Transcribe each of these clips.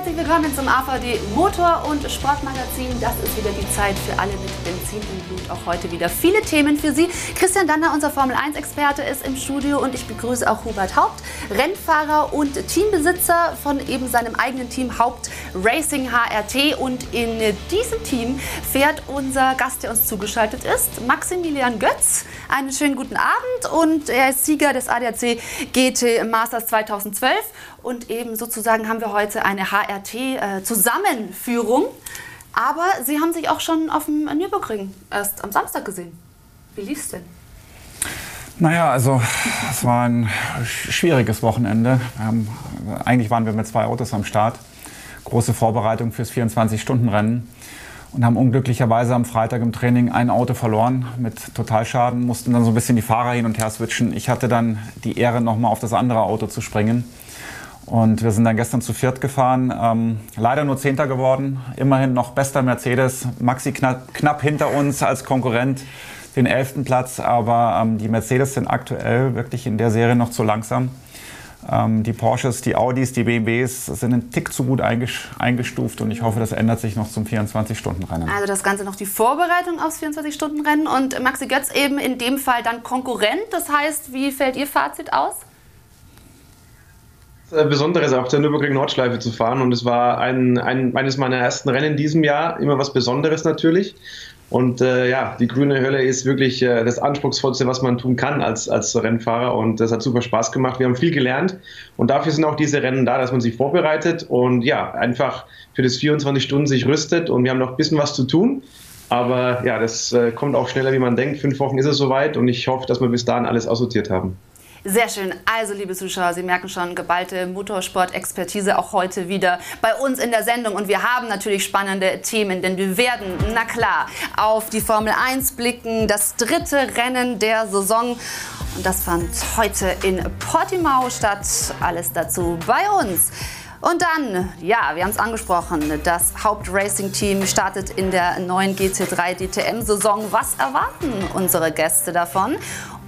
Herzlich willkommen zum AVD Motor- und Sportmagazin. Das ist wieder die Zeit für alle mit Benzin im Blut. Auch heute wieder viele Themen für Sie. Christian Danner, unser Formel-1-Experte, ist im Studio und ich begrüße auch Hubert Haupt, Rennfahrer und Teambesitzer von eben seinem eigenen Team Haupt Racing HRT. Und in diesem Team fährt unser Gast, der uns zugeschaltet ist, Maximilian Götz. Einen schönen guten Abend und er ist Sieger des ADAC GT Masters 2012 und eben sozusagen haben wir heute eine HRT-Zusammenführung. Aber Sie haben sich auch schon auf dem Nürburgring erst am Samstag gesehen. Wie lief es denn? Naja, also es war ein schwieriges Wochenende. Haben, eigentlich waren wir mit zwei Autos am Start. Große Vorbereitung fürs 24-Stunden-Rennen und haben unglücklicherweise am Freitag im Training ein Auto verloren mit Totalschaden, mussten dann so ein bisschen die Fahrer hin und her switchen. Ich hatte dann die Ehre, nochmal auf das andere Auto zu springen. Und wir sind dann gestern zu viert gefahren. Ähm, leider nur Zehnter geworden. Immerhin noch bester Mercedes. Maxi knapp, knapp hinter uns als Konkurrent den elften Platz. Aber ähm, die Mercedes sind aktuell wirklich in der Serie noch zu langsam. Ähm, die Porsches, die Audis, die BMWs sind einen Tick zu gut eingestuft und ich hoffe, das ändert sich noch zum 24-Stunden-Rennen. Also das Ganze noch die Vorbereitung aufs 24-Stunden-Rennen und Maxi Götz eben in dem Fall dann Konkurrent. Das heißt, wie fällt Ihr Fazit aus? Äh, Besonderes, auf der Nürburgring Nordschleife zu fahren. Und es war ein, ein, eines meiner ersten Rennen in diesem Jahr. Immer was Besonderes natürlich. Und äh, ja, die grüne Hölle ist wirklich äh, das Anspruchsvollste, was man tun kann als, als Rennfahrer. Und das hat super Spaß gemacht. Wir haben viel gelernt. Und dafür sind auch diese Rennen da, dass man sich vorbereitet und ja, einfach für das 24 Stunden sich rüstet. Und wir haben noch ein bisschen was zu tun. Aber ja, das äh, kommt auch schneller, wie man denkt. Fünf Wochen ist es soweit. Und ich hoffe, dass wir bis dahin alles aussortiert haben. Sehr schön. Also, liebe Zuschauer, Sie merken schon, geballte Motorsport-Expertise auch heute wieder bei uns in der Sendung. Und wir haben natürlich spannende Themen, denn wir werden, na klar, auf die Formel 1 blicken, das dritte Rennen der Saison. Und das fand heute in Portimao statt. Alles dazu bei uns. Und dann, ja, wir haben es angesprochen, das Hauptracing-Team startet in der neuen GT3 DTM-Saison. Was erwarten unsere Gäste davon?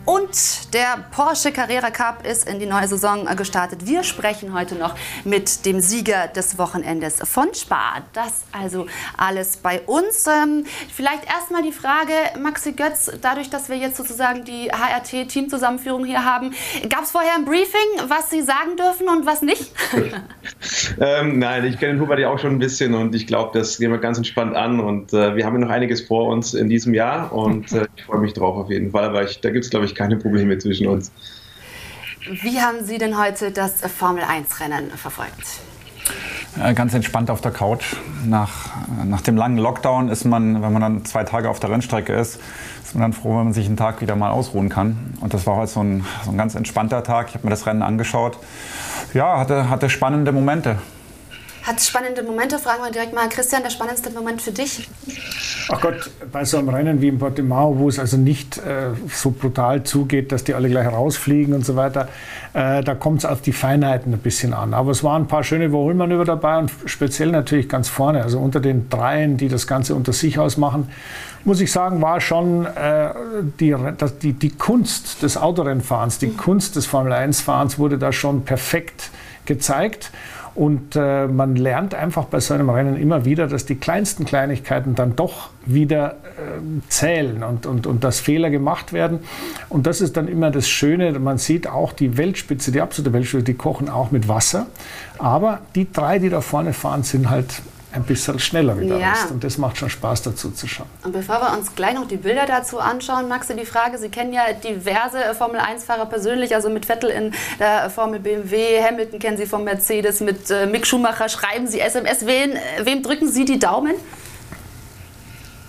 Und der Porsche Carrera Cup ist in die neue Saison gestartet. Wir sprechen heute noch mit dem Sieger des Wochenendes von Spa. Das also alles bei uns. Ähm, vielleicht erstmal die Frage, Maxi Götz, dadurch, dass wir jetzt sozusagen die HRT-Teamzusammenführung hier haben, gab es vorher ein Briefing, was Sie sagen dürfen und was nicht? ähm, nein, ich kenne den Hubert ja auch schon ein bisschen und ich glaube, das gehen wir ganz entspannt an und äh, wir haben noch einiges vor uns in diesem Jahr und äh, ich freue mich drauf auf jeden Fall, weil ich, da gibt es, glaube ich, keine Probleme zwischen uns. Wie haben Sie denn heute das Formel-1-Rennen verfolgt? Ganz entspannt auf der Couch. Nach, nach dem langen Lockdown ist man, wenn man dann zwei Tage auf der Rennstrecke ist, ist man dann froh, wenn man sich einen Tag wieder mal ausruhen kann. Und das war heute so ein, so ein ganz entspannter Tag. Ich habe mir das Rennen angeschaut. Ja, hatte, hatte spannende Momente. Hat spannende Momente? Fragen wir direkt mal Christian, der spannendste Moment für dich? Ach Gott, bei so einem Rennen wie in Portimao, wo es also nicht äh, so brutal zugeht, dass die alle gleich rausfliegen und so weiter, äh, da kommt es auf die Feinheiten ein bisschen an. Aber es waren ein paar schöne Überholmanöver dabei und speziell natürlich ganz vorne, also unter den Dreien, die das Ganze unter sich ausmachen, muss ich sagen, war schon äh, die, die, die Kunst des Autorennfahrens, die mhm. Kunst des Formel-1-Fahrens wurde da schon perfekt gezeigt. Und äh, man lernt einfach bei so einem Rennen immer wieder, dass die kleinsten Kleinigkeiten dann doch wieder äh, zählen und, und, und dass Fehler gemacht werden. Und das ist dann immer das Schöne. Man sieht auch die Weltspitze, die absolute Weltspitze, die kochen auch mit Wasser. Aber die drei, die da vorne fahren, sind halt ein bisschen schneller wie der ja. Rest. Und das macht schon Spaß dazu zu schauen. Und bevor wir uns gleich noch die Bilder dazu anschauen, Maxi, die Frage, Sie kennen ja diverse Formel-1-Fahrer persönlich, also mit Vettel in der Formel BMW, Hamilton kennen Sie vom Mercedes, mit äh, Mick Schumacher schreiben Sie SMS. Wen, äh, wem drücken Sie die Daumen?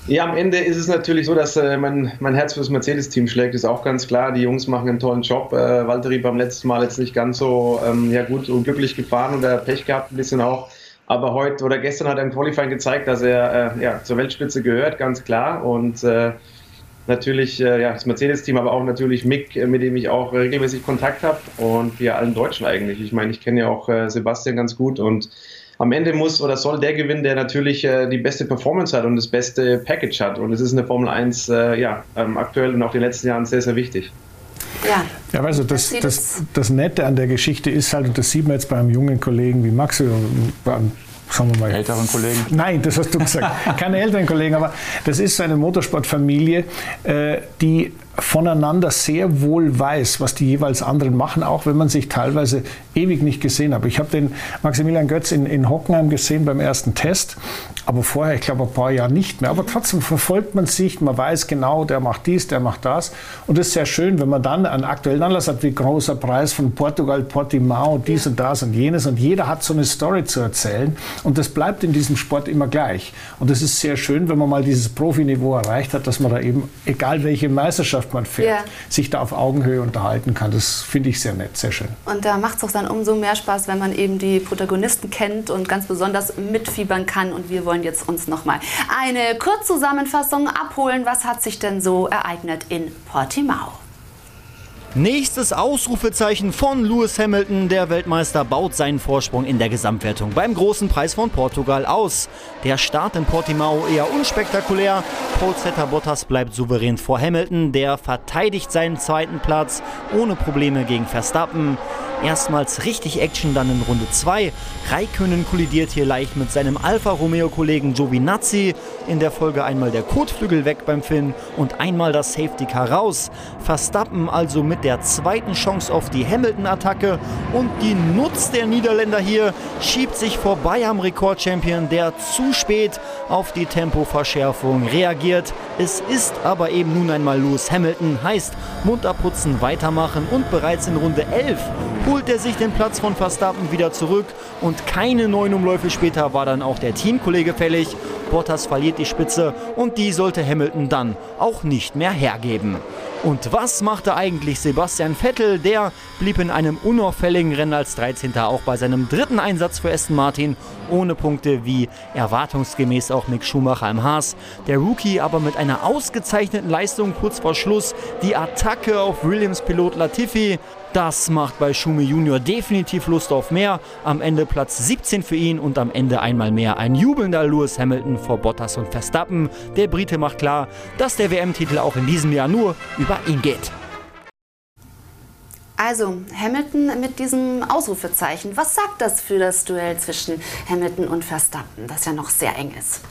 Ja, am Ende ist es natürlich so, dass äh, mein, mein Herz fürs Mercedes-Team schlägt, ist auch ganz klar. Die Jungs machen einen tollen Job. Äh, Valtteri beim letzten Mal jetzt nicht ganz so ähm, ja, gut und glücklich gefahren und er Pech gehabt ein bisschen auch. Aber heute oder gestern hat er im Qualifying gezeigt, dass er äh, ja, zur Weltspitze gehört, ganz klar. Und äh, natürlich äh, ja, das Mercedes-Team, aber auch natürlich Mick, äh, mit dem ich auch regelmäßig Kontakt habe und wir allen Deutschen eigentlich. Ich meine, ich kenne ja auch äh, Sebastian ganz gut und am Ende muss oder soll der gewinnen, der natürlich äh, die beste Performance hat und das beste Package hat. Und es ist in der Formel 1 ja, ähm, aktuell und auch in den letzten Jahren sehr, sehr wichtig. Ja, ja also das, das, das Nette an der Geschichte ist halt, und das sieht man jetzt beim jungen Kollegen wie Max, beim sagen wir mal. Älteren Kollegen? Nein, das hast du gesagt. Keine älteren Kollegen, aber das ist eine Motorsportfamilie, äh, die voneinander sehr wohl weiß, was die jeweils anderen machen, auch wenn man sich teilweise ewig nicht gesehen hat. Ich habe den Maximilian Götz in, in Hockenheim gesehen beim ersten Test, aber vorher, ich glaube, ein paar Jahre nicht mehr. Aber trotzdem verfolgt man sich, man weiß genau, der macht dies, der macht das. Und das ist sehr schön, wenn man dann einen aktuellen Anlass hat, wie großer Preis von Portugal, Portimao, dies und das und jenes. Und jeder hat so eine Story zu erzählen. Und das bleibt in diesem Sport immer gleich. Und es ist sehr schön, wenn man mal dieses Profiniveau erreicht hat, dass man da eben, egal welche Meisterschaft Mannschaft man fährt, ja. sich da auf Augenhöhe unterhalten kann. Das finde ich sehr nett, sehr schön. Und da macht es auch dann umso mehr Spaß, wenn man eben die Protagonisten kennt und ganz besonders mitfiebern kann. Und wir wollen jetzt uns nochmal eine Kurzzusammenfassung abholen. Was hat sich denn so ereignet in Portimao? Nächstes Ausrufezeichen von Lewis Hamilton. Der Weltmeister baut seinen Vorsprung in der Gesamtwertung beim großen Preis von Portugal aus. Der Start in Portimao eher unspektakulär. Paul Bottas bleibt souverän vor Hamilton. Der verteidigt seinen zweiten Platz ohne Probleme gegen Verstappen. Erstmals richtig Action dann in Runde 2. Raikönnen kollidiert hier leicht mit seinem Alfa Romeo Kollegen Giovinazzi. In der Folge einmal der Kotflügel weg beim Finn und einmal das Safety Car raus. Verstappen also mit der zweiten Chance auf die Hamilton-Attacke und die nutzt der Niederländer hier, schiebt sich vorbei am Rekordchampion, der zu spät auf die Tempoverschärfung reagiert. Es ist aber eben nun einmal Lewis Hamilton, heißt munter putzen, weitermachen und bereits in Runde 11 holt er sich den Platz von Verstappen wieder zurück und keine neun Umläufe später war dann auch der Teamkollege fällig. Bottas verliert die Spitze und die sollte Hamilton dann auch nicht mehr hergeben. Und was machte eigentlich Sebastian Vettel? Der blieb in einem unauffälligen Rennen als 13. auch bei seinem dritten Einsatz für Aston Martin ohne Punkte wie erwartungsgemäß auch Mick Schumacher im Haas. Der Rookie aber mit einer ausgezeichneten Leistung kurz vor Schluss die Attacke auf Williams Pilot Latifi. Das macht bei Schumi Junior definitiv Lust auf mehr. Am Ende Platz 17 für ihn und am Ende einmal mehr ein jubelnder Lewis Hamilton vor Bottas und Verstappen. Der Brite macht klar, dass der WM-Titel auch in diesem Jahr nur über ihn geht. Also Hamilton mit diesem Ausrufezeichen. Was sagt das für das Duell zwischen Hamilton und Verstappen, das ja noch sehr eng ist?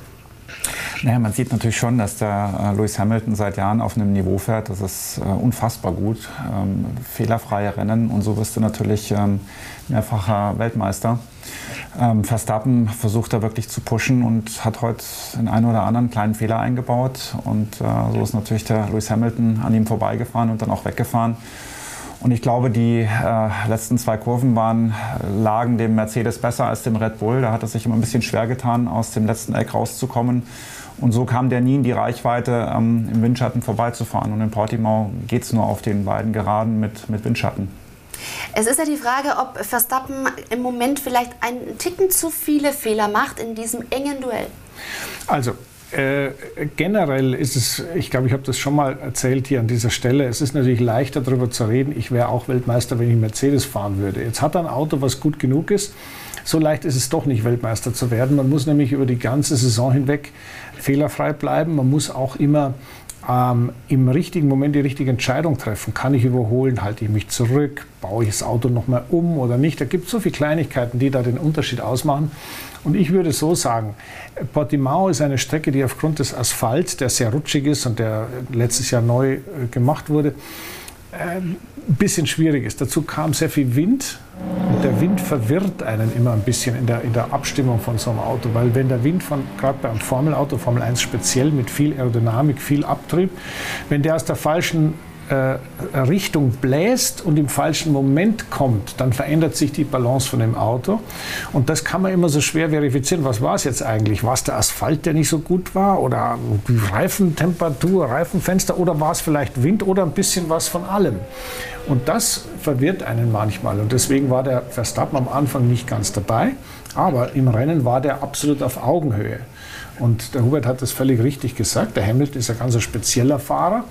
Naja, man sieht natürlich schon, dass der äh, Lewis Hamilton seit Jahren auf einem Niveau fährt. Das ist äh, unfassbar gut. Ähm, fehlerfreie Rennen und so wirst du natürlich ähm, mehrfacher Weltmeister. Ähm, Verstappen versucht da wirklich zu pushen und hat heute den einen oder anderen kleinen Fehler eingebaut. Und äh, so ist natürlich der Lewis Hamilton an ihm vorbeigefahren und dann auch weggefahren. Und ich glaube, die äh, letzten zwei Kurven waren, lagen dem Mercedes besser als dem Red Bull. Da hat es sich immer ein bisschen schwer getan, aus dem letzten Eck rauszukommen. Und so kam der nie in die Reichweite, ähm, im Windschatten vorbeizufahren. Und in Portimao geht es nur auf den beiden Geraden mit, mit Windschatten. Es ist ja die Frage, ob Verstappen im Moment vielleicht einen Ticken zu viele Fehler macht in diesem engen Duell. Also äh, generell ist es, ich glaube, ich habe das schon mal erzählt hier an dieser Stelle, es ist natürlich leichter darüber zu reden, ich wäre auch Weltmeister, wenn ich Mercedes fahren würde. Jetzt hat er ein Auto, was gut genug ist. So leicht ist es doch nicht, Weltmeister zu werden. Man muss nämlich über die ganze Saison hinweg fehlerfrei bleiben. Man muss auch immer ähm, im richtigen Moment die richtige Entscheidung treffen. Kann ich überholen? Halte ich mich zurück? Baue ich das Auto nochmal um oder nicht? Da gibt es so viele Kleinigkeiten, die da den Unterschied ausmachen. Und ich würde so sagen, Portimao ist eine Strecke, die aufgrund des Asphalts, der sehr rutschig ist und der letztes Jahr neu äh, gemacht wurde, ein ähm, bisschen schwierig ist. Dazu kam sehr viel Wind und der Wind verwirrt einen immer ein bisschen in der, in der Abstimmung von so einem Auto, weil wenn der Wind von, gerade beim Formelauto, Formel 1 speziell mit viel Aerodynamik, viel Abtrieb, wenn der aus der falschen Richtung bläst und im falschen Moment kommt, dann verändert sich die Balance von dem Auto. Und das kann man immer so schwer verifizieren. Was war es jetzt eigentlich? War es der Asphalt, der nicht so gut war? Oder die Reifentemperatur, Reifenfenster? Oder war es vielleicht Wind oder ein bisschen was von allem? Und das verwirrt einen manchmal. Und deswegen war der Verstappen am Anfang nicht ganz dabei. Aber im Rennen war der absolut auf Augenhöhe. Und der Hubert hat das völlig richtig gesagt. Der Hamilton ist ein ganz spezieller Fahrer.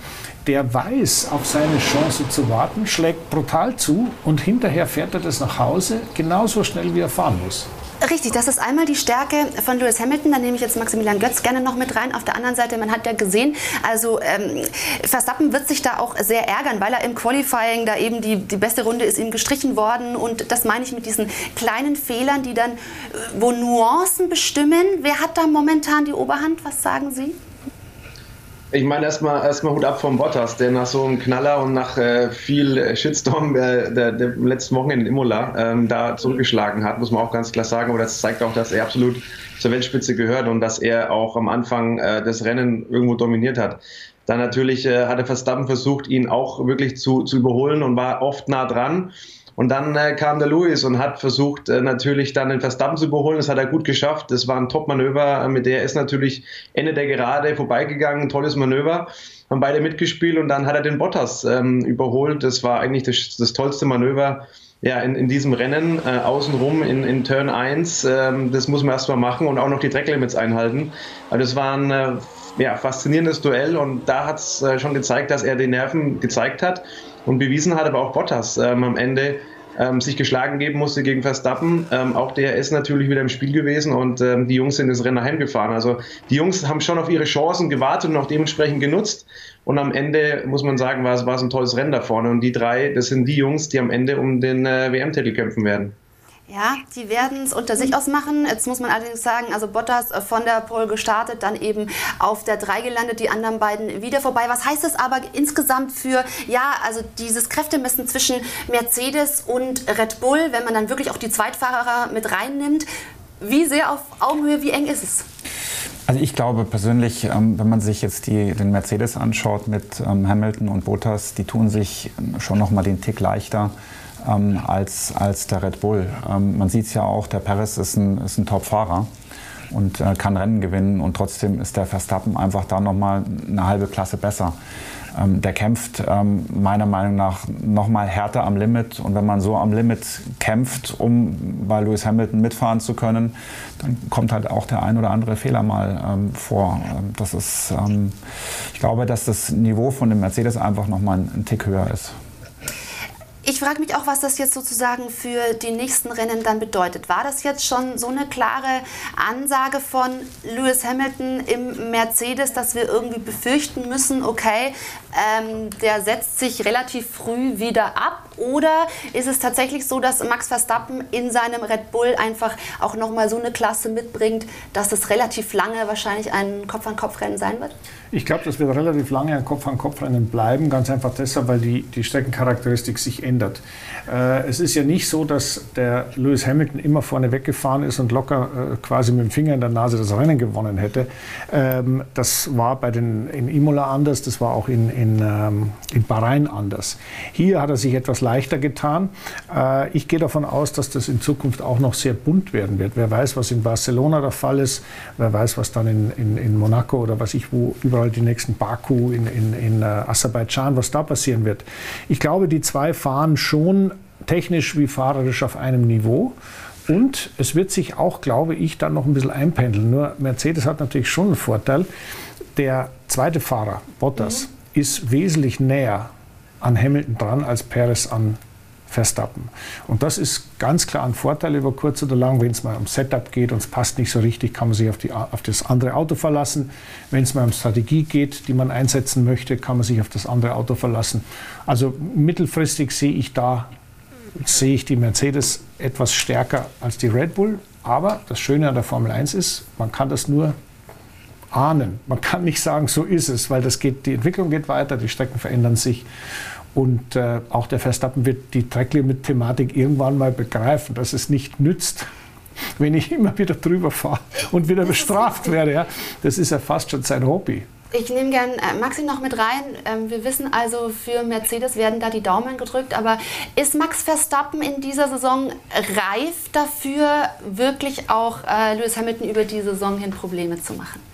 Der weiß, auf seine Chance zu warten, schlägt brutal zu und hinterher fährt er das nach Hause genauso schnell, wie er fahren muss. Richtig, das ist einmal die Stärke von Lewis Hamilton. Da nehme ich jetzt Maximilian Götz gerne noch mit rein. Auf der anderen Seite, man hat ja gesehen, also ähm, Verstappen wird sich da auch sehr ärgern, weil er im Qualifying da eben die, die beste Runde ist ihm gestrichen worden. Und das meine ich mit diesen kleinen Fehlern, die dann, äh, wo Nuancen bestimmen. Wer hat da momentan die Oberhand? Was sagen Sie? Ich meine erstmal erstmal Hut ab vom Bottas, der nach so einem Knaller und nach äh, viel Shitstorm äh, der, der, letzten Wochen in Imola ähm, da zurückgeschlagen hat, muss man auch ganz klar sagen. Aber das zeigt auch, dass er absolut zur Weltspitze gehört und dass er auch am Anfang äh, das Rennen irgendwo dominiert hat. Dann natürlich äh, hat er Verstappen versucht, ihn auch wirklich zu, zu überholen und war oft nah dran. Und dann äh, kam der Lewis und hat versucht, äh, natürlich dann den Verstappen zu überholen. Das hat er gut geschafft. Das war ein Top-Manöver. Mit der ist natürlich Ende der Gerade vorbeigegangen. tolles Manöver. Haben beide mitgespielt und dann hat er den Bottas ähm, überholt. Das war eigentlich das, das tollste Manöver ja, in, in diesem Rennen. Äh, außenrum in, in Turn 1. Ähm, das muss man erstmal machen und auch noch die Tracklimits einhalten. Also das war ein äh, ja, faszinierendes Duell und da hat es äh, schon gezeigt, dass er die Nerven gezeigt hat und bewiesen hat, aber auch Bottas ähm, am Ende ähm, sich geschlagen geben musste gegen Verstappen. Ähm, auch der ist natürlich wieder im Spiel gewesen und ähm, die Jungs sind das Rennen heimgefahren. Also die Jungs haben schon auf ihre Chancen gewartet und auch dementsprechend genutzt. Und am Ende muss man sagen, war es, war es ein tolles Rennen da vorne. Und die drei, das sind die Jungs, die am Ende um den äh, WM-Titel kämpfen werden. Ja, die werden es unter sich ausmachen. Jetzt muss man allerdings sagen, also Bottas äh, von der Pole gestartet, dann eben auf der 3 gelandet, die anderen beiden wieder vorbei. Was heißt das aber insgesamt für, ja, also dieses Kräftemessen zwischen Mercedes und Red Bull, wenn man dann wirklich auch die Zweitfahrer mit reinnimmt? Wie sehr auf Augenhöhe, wie eng ist es? Also ich glaube persönlich, ähm, wenn man sich jetzt die, den Mercedes anschaut mit ähm, Hamilton und Bottas, die tun sich schon noch mal den Tick leichter ähm, als, als der Red Bull. Ähm, man sieht es ja auch, der Perez ist ein, ist ein Top-Fahrer und äh, kann Rennen gewinnen und trotzdem ist der Verstappen einfach da nochmal eine halbe Klasse besser. Ähm, der kämpft ähm, meiner Meinung nach nochmal härter am Limit und wenn man so am Limit kämpft, um bei Lewis Hamilton mitfahren zu können, dann kommt halt auch der ein oder andere Fehler mal ähm, vor. Ähm, das ist, ich glaube, dass das Niveau von dem Mercedes einfach nochmal ein, ein Tick höher ist. Ich frage mich auch, was das jetzt sozusagen für die nächsten Rennen dann bedeutet. War das jetzt schon so eine klare Ansage von Lewis Hamilton im Mercedes, dass wir irgendwie befürchten müssen, okay, ähm, der setzt sich relativ früh wieder ab? Oder ist es tatsächlich so, dass Max Verstappen in seinem Red Bull einfach auch nochmal so eine Klasse mitbringt, dass es relativ lange wahrscheinlich ein Kopf-an-Kopf-Rennen sein wird? Ich glaube, das wird relativ lange ein Kopf-an-Kopf-Rennen bleiben, ganz einfach deshalb, weil die, die Streckencharakteristik sich ändert. Äh, es ist ja nicht so, dass der Lewis Hamilton immer vorne weggefahren ist und locker äh, quasi mit dem Finger in der Nase das Rennen gewonnen hätte. Ähm, das war bei den, in Imola anders, das war auch in, in, ähm, in Bahrain anders. Hier hat er sich etwas leichter getan. Äh, ich gehe davon aus, dass das in Zukunft auch noch sehr bunt werden wird. Wer weiß, was in Barcelona der Fall ist, wer weiß, was dann in, in, in Monaco oder was ich wo überall überall die nächsten Baku, in, in, in äh, Aserbaidschan, was da passieren wird. Ich glaube, die zwei fahren schon technisch wie fahrerisch auf einem Niveau. Und es wird sich auch, glaube ich, dann noch ein bisschen einpendeln. Nur Mercedes hat natürlich schon einen Vorteil. Der zweite Fahrer, Bottas, mhm. ist wesentlich näher an Hamilton dran als Perez an Verstappen. Und das ist ganz klar ein Vorteil über kurz oder lang. Wenn es mal um Setup geht und es passt nicht so richtig, kann man sich auf, die, auf das andere Auto verlassen. Wenn es mal um Strategie geht, die man einsetzen möchte, kann man sich auf das andere Auto verlassen. Also mittelfristig sehe ich da, sehe ich die Mercedes etwas stärker als die Red Bull. Aber das Schöne an der Formel 1 ist, man kann das nur ahnen. Man kann nicht sagen, so ist es, weil das geht, die Entwicklung geht weiter, die Strecken verändern sich. Und äh, auch der Verstappen wird die Tracklimit-Thematik irgendwann mal begreifen, dass es nicht nützt, wenn ich immer wieder drüber fahre und wieder bestraft werde. Ja. Das ist ja fast schon sein Hobby. Ich nehme gern äh, Maxi noch mit rein. Ähm, wir wissen also, für Mercedes werden da die Daumen gedrückt. Aber ist Max Verstappen in dieser Saison reif dafür, wirklich auch äh, Lewis Hamilton über die Saison hin Probleme zu machen?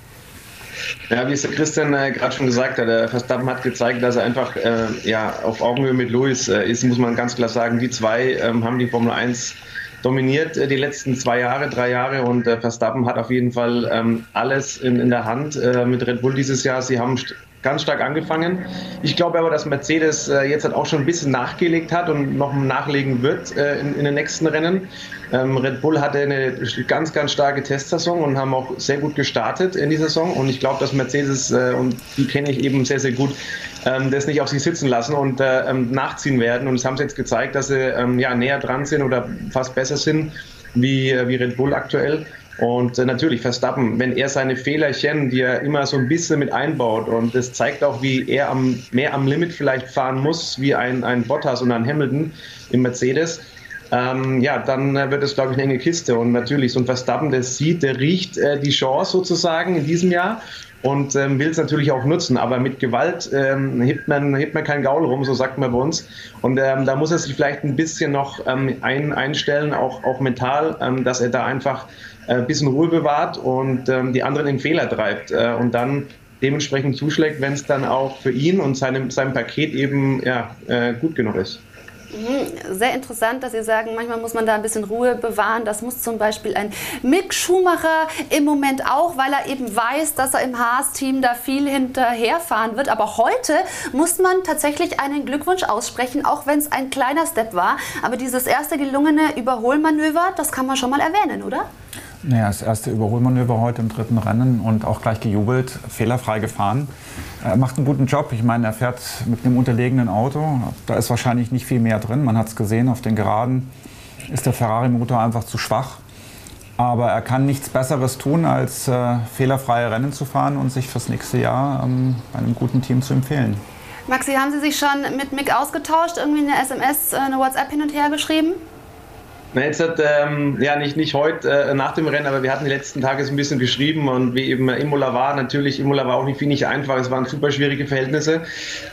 Ja, wie es der Christian äh, gerade schon gesagt hat, der Verstappen hat gezeigt, dass er einfach äh, ja, auf Augenhöhe mit Lewis äh, ist, muss man ganz klar sagen. Die zwei ähm, haben die Formel 1 dominiert äh, die letzten zwei Jahre, drei Jahre und äh, Verstappen hat auf jeden Fall ähm, alles in, in der Hand äh, mit Red Bull dieses Jahr. Sie haben ganz stark angefangen. Ich glaube aber, dass Mercedes äh, jetzt halt auch schon ein bisschen nachgelegt hat und noch nachlegen wird äh, in, den nächsten Rennen. Ähm, Red Bull hatte eine ganz, ganz starke Testsaison und haben auch sehr gut gestartet in die Saison. Und ich glaube, dass Mercedes, äh, und die kenne ich eben sehr, sehr gut, ähm, das nicht auf sich sitzen lassen und äh, ähm, nachziehen werden. Und es haben sie jetzt gezeigt, dass sie ja, näher dran sind oder fast besser sind wie Red Bull aktuell. Und äh, natürlich Verstappen, wenn er seine Fehlerchen, die er immer so ein bisschen mit einbaut, und das zeigt auch, wie er am, mehr am Limit vielleicht fahren muss, wie ein, ein Bottas und ein Hamilton im Mercedes, ähm, ja, dann äh, wird es, glaube ich, eine enge Kiste. Und natürlich, so ein Verstappen, der sieht, der riecht äh, die Chance sozusagen in diesem Jahr und ähm, will es natürlich auch nutzen. Aber mit Gewalt ähm, hebt, man, hebt man kein Gaul rum, so sagt man bei uns. Und ähm, da muss er sich vielleicht ein bisschen noch ähm, ein, einstellen, auch, auch mental, ähm, dass er da einfach ein bisschen Ruhe bewahrt und ähm, die anderen in Fehler treibt. Äh, und dann dementsprechend zuschlägt, wenn es dann auch für ihn und seinem, seinem Paket eben ja, äh, gut genug ist. Mhm. Sehr interessant, dass Sie sagen, manchmal muss man da ein bisschen Ruhe bewahren. Das muss zum Beispiel ein Mick Schumacher im Moment auch, weil er eben weiß, dass er im Haas-Team da viel hinterherfahren wird. Aber heute muss man tatsächlich einen Glückwunsch aussprechen, auch wenn es ein kleiner Step war. Aber dieses erste gelungene Überholmanöver, das kann man schon mal erwähnen, oder? Naja, das erste Überholmanöver heute im dritten Rennen und auch gleich gejubelt, fehlerfrei gefahren. Er macht einen guten Job. Ich meine, er fährt mit einem unterlegenen Auto. Da ist wahrscheinlich nicht viel mehr drin. Man hat es gesehen, auf den Geraden ist der Ferrari-Motor einfach zu schwach. Aber er kann nichts Besseres tun, als äh, fehlerfreie Rennen zu fahren und sich fürs nächste Jahr ähm, bei einem guten Team zu empfehlen. Maxi, haben Sie sich schon mit Mick ausgetauscht, irgendwie eine SMS, äh, eine WhatsApp hin und her geschrieben? Na, jetzt hat, ähm, ja, nicht, nicht heute äh, nach dem Rennen, aber wir hatten die letzten Tage so ein bisschen geschrieben und wie eben Imola war, natürlich, Imola war auch nicht viel nicht einfach, es waren super schwierige Verhältnisse.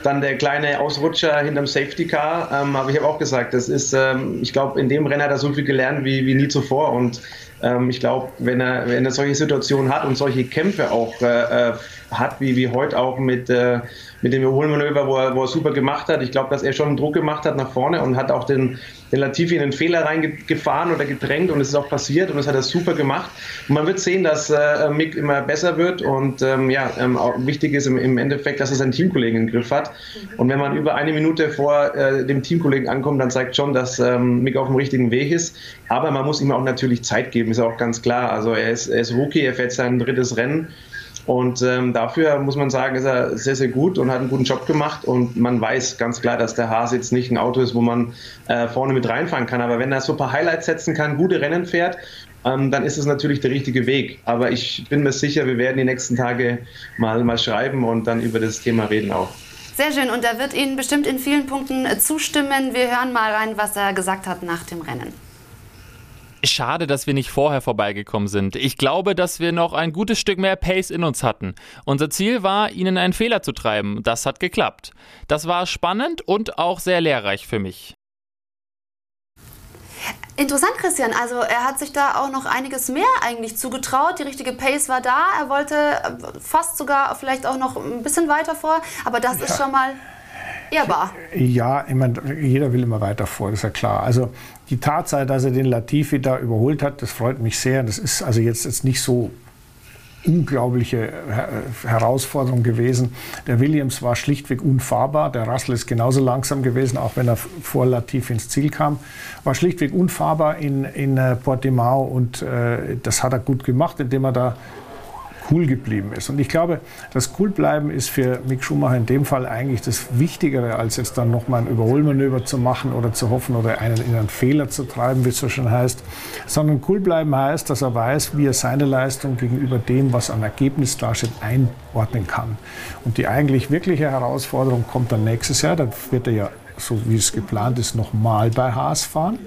Dann der kleine Ausrutscher hinterm Safety Car, ähm, aber ich habe auch gesagt, das ist, ähm, ich glaube, in dem Rennen hat er so viel gelernt wie, wie nie zuvor. Und ähm, ich glaube, wenn er, wenn er solche Situationen hat und solche Kämpfe auch äh, äh hat, wie, wie heute auch mit, äh, mit dem Überholmanöver, wo er, wo er super gemacht hat. Ich glaube, dass er schon Druck gemacht hat nach vorne und hat auch den, den Latifi in den Fehler reingefahren oder gedrängt und es ist auch passiert und das hat er super gemacht. Und man wird sehen, dass äh, Mick immer besser wird und ähm, ja, ähm, wichtig ist im, im, Endeffekt, dass er seinen Teamkollegen im Griff hat. Und wenn man über eine Minute vor äh, dem Teamkollegen ankommt, dann zeigt schon, dass ähm, Mick auf dem richtigen Weg ist. Aber man muss ihm auch natürlich Zeit geben, ist auch ganz klar. Also er ist, er ist Rookie, er fährt sein drittes Rennen. Und ähm, dafür muss man sagen, ist er sehr, sehr gut und hat einen guten Job gemacht. Und man weiß ganz klar, dass der Haas jetzt nicht ein Auto ist, wo man äh, vorne mit reinfahren kann. Aber wenn er so ein paar Highlights setzen kann, gute Rennen fährt, ähm, dann ist es natürlich der richtige Weg. Aber ich bin mir sicher, wir werden die nächsten Tage mal, mal schreiben und dann über das Thema reden auch. Sehr schön. Und er wird Ihnen bestimmt in vielen Punkten äh, zustimmen. Wir hören mal rein, was er gesagt hat nach dem Rennen. Schade, dass wir nicht vorher vorbeigekommen sind. Ich glaube, dass wir noch ein gutes Stück mehr Pace in uns hatten. Unser Ziel war, ihnen einen Fehler zu treiben. Das hat geklappt. Das war spannend und auch sehr lehrreich für mich. Interessant, Christian. Also er hat sich da auch noch einiges mehr eigentlich zugetraut. Die richtige Pace war da. Er wollte äh, fast sogar vielleicht auch noch ein bisschen weiter vor. Aber das ja. ist schon mal ehrbar. Ja, ich meine, jeder will immer weiter vor, das ist ja klar. Also die Tatsache, dass er den Latifi da überholt hat, das freut mich sehr. Das ist also jetzt, jetzt nicht so unglaubliche Herausforderung gewesen. Der Williams war schlichtweg unfahrbar. Der Russell ist genauso langsam gewesen, auch wenn er vor Latifi ins Ziel kam. War schlichtweg unfahrbar in, in äh, Portimao und äh, das hat er gut gemacht, indem er da cool geblieben ist. Und ich glaube, das Coolbleiben ist für Mick Schumacher in dem Fall eigentlich das Wichtigere, als jetzt dann nochmal ein Überholmanöver zu machen oder zu hoffen oder einen in einen Fehler zu treiben, wie es so schön heißt. Sondern Coolbleiben heißt, dass er weiß, wie er seine Leistung gegenüber dem, was am Ergebnis dasteht, einordnen kann. Und die eigentlich wirkliche Herausforderung kommt dann nächstes Jahr. Da wird er ja, so wie es geplant ist, nochmal bei Haas fahren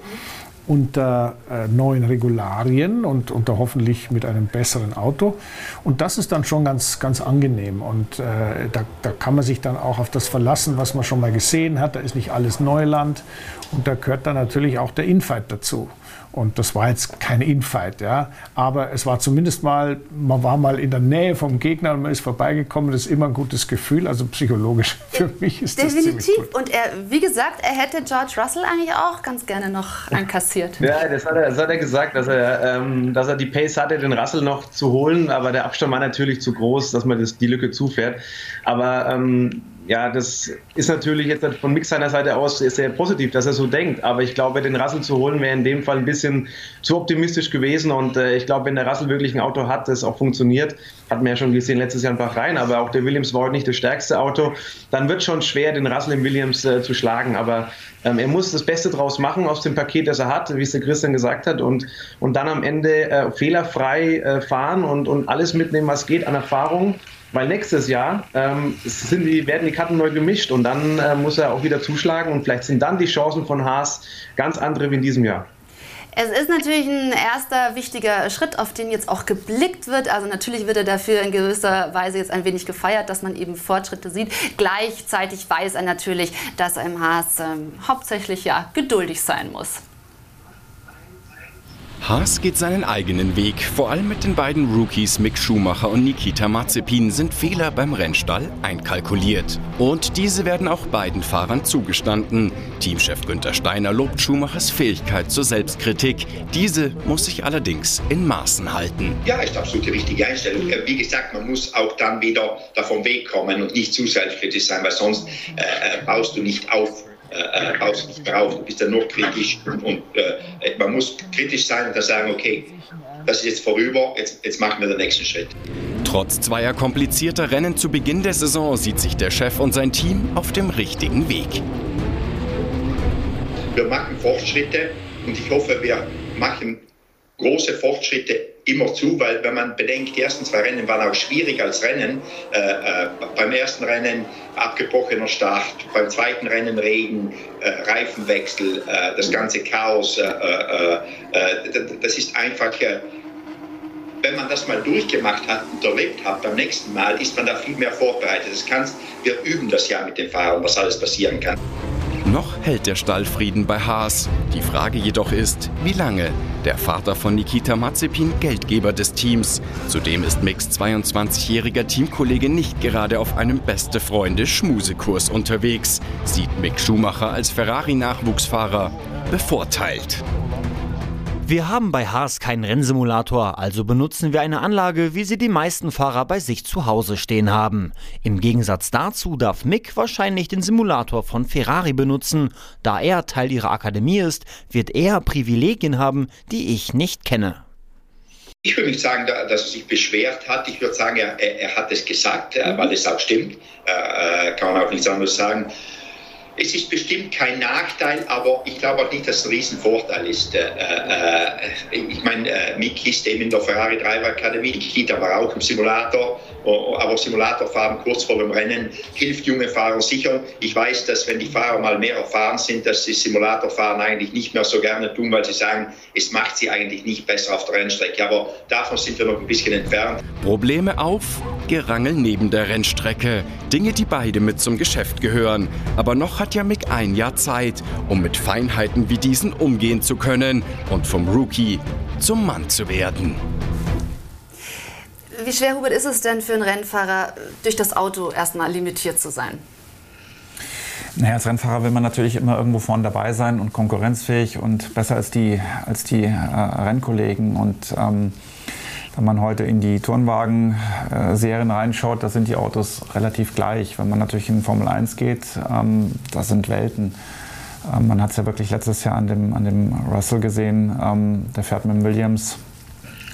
unter äh, neuen Regularien und unter hoffentlich mit einem besseren Auto. Und das ist dann schon ganz, ganz angenehm. Und äh, da, da kann man sich dann auch auf das verlassen, was man schon mal gesehen hat. Da ist nicht alles Neuland. Und da gehört dann natürlich auch der Infight dazu. Und das war jetzt kein Infight, ja. Aber es war zumindest mal, man war mal in der Nähe vom Gegner und man ist vorbeigekommen. Das ist immer ein gutes Gefühl. Also psychologisch für mich ist Definitiv. das gut. Und er, wie gesagt, er hätte George Russell eigentlich auch ganz gerne noch einkassiert passiert. Ja, das hat er, das hat er gesagt, dass er, ähm, dass er die Pace hatte, den Russell noch zu holen, aber der Abstand war natürlich zu groß, dass man das, die Lücke zufährt. Aber ähm, ja, das ist natürlich jetzt von Mick seiner Seite aus sehr positiv, dass er so denkt. Aber ich glaube, den Russell zu holen wäre in dem Fall ein bisschen zu optimistisch gewesen. Und äh, ich glaube, wenn der Russell wirklich ein Auto hat, das auch funktioniert, hat man ja schon gesehen letztes Jahr ein paar rein, aber auch der Williams war heute nicht das stärkste Auto, dann wird schon schwer, den Russell im Williams äh, zu schlagen. Aber ähm, er muss das Beste draus machen aus dem Paket, das er hat, wie es der Christian gesagt hat, und, und dann am Ende äh, fehlerfrei äh, fahren und, und alles mitnehmen, was geht an Erfahrung weil nächstes Jahr ähm, sind die, werden die Karten neu gemischt und dann äh, muss er auch wieder zuschlagen und vielleicht sind dann die Chancen von Haas ganz andere wie in diesem Jahr. Es ist natürlich ein erster wichtiger Schritt, auf den jetzt auch geblickt wird. Also natürlich wird er dafür in gewisser Weise jetzt ein wenig gefeiert, dass man eben Fortschritte sieht. Gleichzeitig weiß er natürlich, dass er im Haas ähm, hauptsächlich ja geduldig sein muss. Haas geht seinen eigenen Weg. Vor allem mit den beiden Rookies Mick Schumacher und Nikita Mazepin sind Fehler beim Rennstall einkalkuliert. Und diese werden auch beiden Fahrern zugestanden. Teamchef Günther Steiner lobt Schumachers Fähigkeit zur Selbstkritik. Diese muss sich allerdings in Maßen halten. Ja, ist absolut die richtige Einstellung. Wie gesagt, man muss auch dann wieder davon wegkommen und nicht zu selbstkritisch sein, weil sonst äh, äh baust du nicht auf äh, baust nicht mehr auf, du bist ja nur kritisch und, und äh, man muss kritisch sein und dann sagen, okay, das ist jetzt vorüber, jetzt, jetzt machen wir den nächsten Schritt. Trotz zweier komplizierter Rennen zu Beginn der Saison sieht sich der Chef und sein Team auf dem richtigen Weg. Wir machen Fortschritte und ich hoffe, wir machen große Fortschritte immer zu, weil wenn man bedenkt, die ersten zwei Rennen waren auch schwierig als Rennen. Äh, äh, beim ersten Rennen abgebrochener Start, beim zweiten Rennen Regen, äh, Reifenwechsel, äh, das ganze Chaos. Äh, äh, das ist einfach, wenn man das mal durchgemacht hat und erlebt hat, beim nächsten Mal ist man da viel mehr vorbereitet. Das kannst, wir üben das ja mit den Fahrern, was alles passieren kann. Noch hält der Stallfrieden bei Haas. Die Frage jedoch ist, wie lange? Der Vater von Nikita Mazepin Geldgeber des Teams. Zudem ist Micks 22-jähriger Teamkollege nicht gerade auf einem beste Freunde Schmusekurs unterwegs. Sieht Mick Schumacher als Ferrari-Nachwuchsfahrer bevorteilt. Wir haben bei Haas keinen Rennsimulator, also benutzen wir eine Anlage, wie sie die meisten Fahrer bei sich zu Hause stehen haben. Im Gegensatz dazu darf Mick wahrscheinlich den Simulator von Ferrari benutzen. Da er Teil ihrer Akademie ist, wird er Privilegien haben, die ich nicht kenne. Ich würde nicht sagen, dass er sich beschwert hat. Ich würde sagen, er, er hat es gesagt, äh, weil es auch stimmt. Äh, äh, kann man auch nichts anderes sagen. Es ist bestimmt kein Nachteil, aber ich glaube auch nicht, dass es ein Riesenvorteil ist. Äh, äh, ich meine, äh, ist eben in der Ferrari Driver Akademie, Kita war auch im Simulator, aber Simulatorfahren kurz vor dem Rennen hilft jungen Fahrern sicher. Ich weiß, dass wenn die Fahrer mal mehr erfahren sind, dass sie Simulatorfahren eigentlich nicht mehr so gerne tun, weil sie sagen, es macht sie eigentlich nicht besser auf der Rennstrecke. Aber davon sind wir noch ein bisschen entfernt. Probleme auf, Gerangel neben der Rennstrecke. Dinge, die beide mit zum Geschäft gehören. Aber noch hat ja Mick ein Jahr Zeit, um mit Feinheiten wie diesen umgehen zu können und vom Rookie zum Mann zu werden. Wie schwer, Hubert, ist es denn für einen Rennfahrer, durch das Auto erstmal limitiert zu sein? Naja, als Rennfahrer will man natürlich immer irgendwo vorne dabei sein und konkurrenzfähig und besser als die, als die äh, Rennkollegen. Und ähm, wenn man heute in die Turnwagen-Serien reinschaut, da sind die Autos relativ gleich. Wenn man natürlich in Formel 1 geht, ähm, das sind Welten. Ähm, man hat es ja wirklich letztes Jahr an dem, an dem Russell gesehen, ähm, der fährt mit dem Williams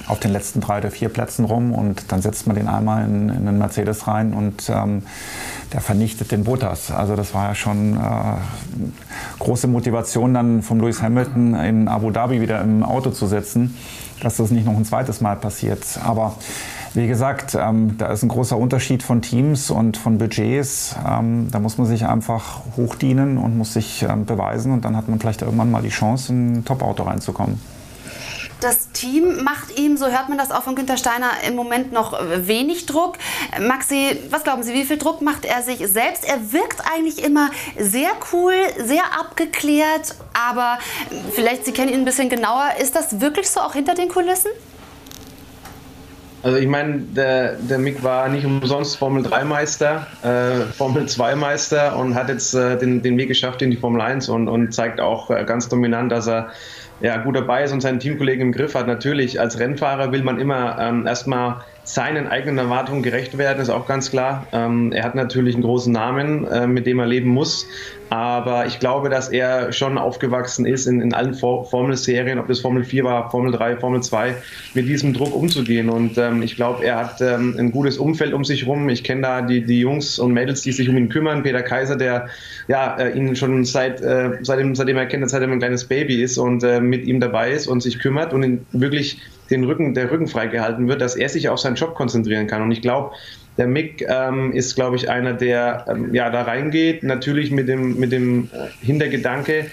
auf den letzten drei oder vier Plätzen rum und dann setzt man den einmal in, in einen Mercedes rein und ähm, der vernichtet den Bottas. Also das war ja schon äh, große Motivation dann von Lewis Hamilton in Abu Dhabi wieder im Auto zu sitzen dass das nicht noch ein zweites Mal passiert. Aber wie gesagt, ähm, da ist ein großer Unterschied von Teams und von Budgets. Ähm, da muss man sich einfach hochdienen und muss sich ähm, beweisen und dann hat man vielleicht irgendwann mal die Chance, in ein Top-Auto reinzukommen. Das Team macht ihm, so hört man das auch von Günter Steiner, im Moment noch wenig Druck. Maxi, was glauben Sie, wie viel Druck macht er sich selbst? Er wirkt eigentlich immer sehr cool, sehr abgeklärt, aber vielleicht Sie kennen ihn ein bisschen genauer. Ist das wirklich so auch hinter den Kulissen? Also ich meine, der, der Mick war nicht umsonst Formel 3 Meister, äh, Formel 2 Meister und hat jetzt äh, den, den Weg geschafft in die Formel 1 und, und zeigt auch äh, ganz dominant, dass er ja, gut dabei ist und seinen Teamkollegen im Griff hat. Natürlich, als Rennfahrer will man immer ähm, erstmal seinen eigenen Erwartungen gerecht werden, ist auch ganz klar. Ähm, er hat natürlich einen großen Namen, äh, mit dem er leben muss. Aber ich glaube, dass er schon aufgewachsen ist, in, in allen For Formelserien, ob das Formel 4 war, Formel 3, Formel 2, mit diesem Druck umzugehen. Und ähm, ich glaube, er hat ähm, ein gutes Umfeld um sich rum. Ich kenne da die, die Jungs und Mädels, die sich um ihn kümmern. Peter Kaiser, der ja, äh, ihn schon seit, äh, seitdem, seitdem er kennt, seitdem er ein kleines Baby ist und äh, mit ihm dabei ist und sich kümmert und ihn wirklich den Rücken, der Rücken freigehalten wird, dass er sich auf seinen Job konzentrieren kann. Und ich glaube, der Mick ähm, ist, glaube ich, einer, der ähm, ja, da reingeht, natürlich mit dem, mit dem Hintergedanke,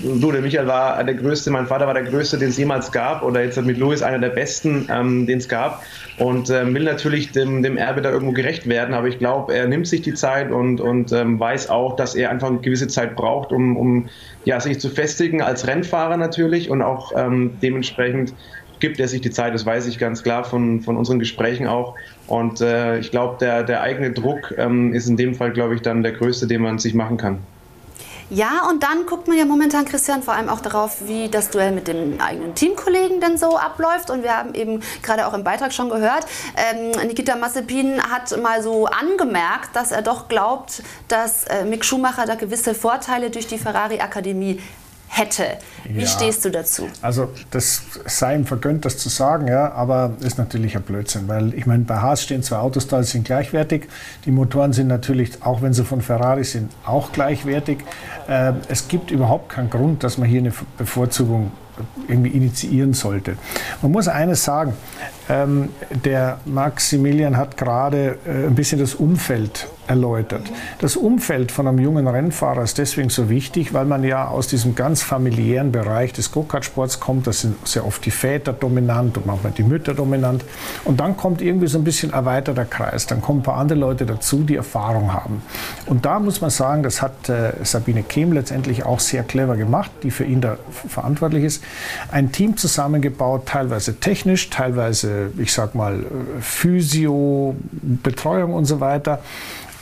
du, der Michael war der Größte, mein Vater war der Größte, den es jemals gab, oder jetzt mit Louis einer der Besten, ähm, den es gab, und ähm, will natürlich dem, dem Erbe da irgendwo gerecht werden, aber ich glaube, er nimmt sich die Zeit und, und ähm, weiß auch, dass er einfach eine gewisse Zeit braucht, um, um ja, sich zu festigen als Rennfahrer natürlich und auch ähm, dementsprechend gibt er sich die Zeit, das weiß ich ganz klar von, von unseren Gesprächen auch. Und äh, ich glaube, der, der eigene Druck ähm, ist in dem Fall, glaube ich, dann der größte, den man sich machen kann. Ja, und dann guckt man ja momentan, Christian, vor allem auch darauf, wie das Duell mit dem eigenen Teamkollegen denn so abläuft. Und wir haben eben gerade auch im Beitrag schon gehört, ähm, Nikita Mazepin hat mal so angemerkt, dass er doch glaubt, dass äh, Mick Schumacher da gewisse Vorteile durch die Ferrari-Akademie hätte. Wie ja. stehst du dazu? Also das sei ihm vergönnt, das zu sagen, ja, aber ist natürlich ein Blödsinn, weil ich meine, bei Haas stehen zwei Autos da, die sind gleichwertig. Die Motoren sind natürlich, auch wenn sie von Ferrari sind, auch gleichwertig. Äh, es gibt überhaupt keinen Grund, dass man hier eine Bevorzugung irgendwie initiieren sollte. Man muss eines sagen, ähm, der Maximilian hat gerade äh, ein bisschen das Umfeld erläutert. Das Umfeld von einem jungen Rennfahrer ist deswegen so wichtig, weil man ja aus diesem ganz familiären Bereich des Go-Kart-Sports kommt. Da sind sehr oft die Väter dominant und manchmal die Mütter dominant. Und dann kommt irgendwie so ein bisschen erweiterter Kreis. Dann kommen ein paar andere Leute dazu, die Erfahrung haben. Und da muss man sagen, das hat äh, Sabine Kehm letztendlich auch sehr clever gemacht, die für ihn da verantwortlich ist. Ein Team zusammengebaut, teilweise technisch, teilweise, ich sag mal, äh, Physio, Betreuung und so weiter.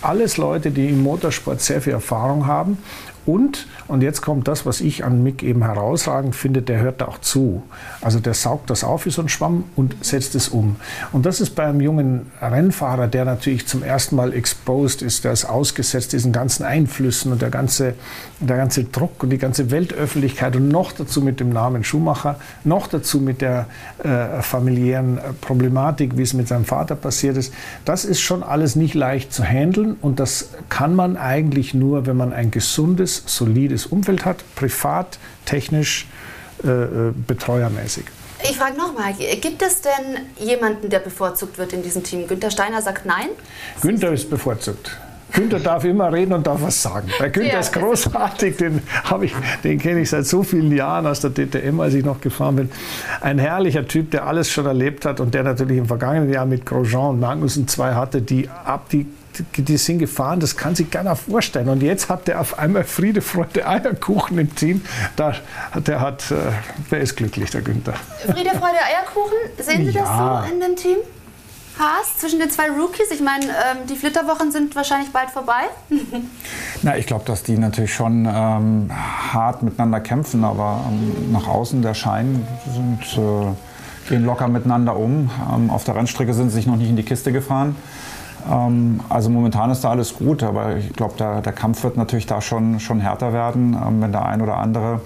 Alles Leute, die im Motorsport sehr viel Erfahrung haben und, und jetzt kommt das, was ich an Mick eben herausragend finde, der hört da auch zu. Also der saugt das auf wie so ein Schwamm und setzt es um. Und das ist bei einem jungen Rennfahrer, der natürlich zum ersten Mal exposed ist, der ist ausgesetzt diesen ganzen Einflüssen und der ganze, der ganze Druck und die ganze Weltöffentlichkeit und noch dazu mit dem Namen Schumacher, noch dazu mit der äh, familiären Problematik, wie es mit seinem Vater passiert ist. Das ist schon alles nicht leicht zu handeln und das kann man eigentlich nur, wenn man ein gesundes, solides Umfeld hat, privat, technisch, äh, äh betreuermäßig. Ich frage nochmal, gibt es denn jemanden, der bevorzugt wird in diesem Team? Günther Steiner sagt nein? Günther ist bevorzugt. Günther darf immer reden und darf was sagen. Bei Günther ja, ist großartig, den, den kenne ich seit so vielen Jahren aus der DTM, als ich noch gefahren bin. Ein herrlicher Typ, der alles schon erlebt hat und der natürlich im vergangenen Jahr mit Grosjean und Magnussen zwei hatte, die ab die die sind gefahren, das kann sich keiner vorstellen. Und jetzt hat der auf einmal Friede, Freude, Eierkuchen im Team. Da, der, hat, äh, der ist glücklich, der Günther. Friede, Freude, Eierkuchen, sehen Sie ja. das so in dem Team? Haas zwischen den zwei Rookies? Ich meine, ähm, die Flitterwochen sind wahrscheinlich bald vorbei. Na, ich glaube, dass die natürlich schon ähm, hart miteinander kämpfen, aber ähm, nach außen der Schein sind, äh, gehen locker miteinander um. Ähm, auf der Rennstrecke sind sie sich noch nicht in die Kiste gefahren. Ähm, also momentan ist da alles gut, aber ich glaube, der, der, Kampf wird natürlich da schon, schon härter werden, ähm, wenn der ein oder andere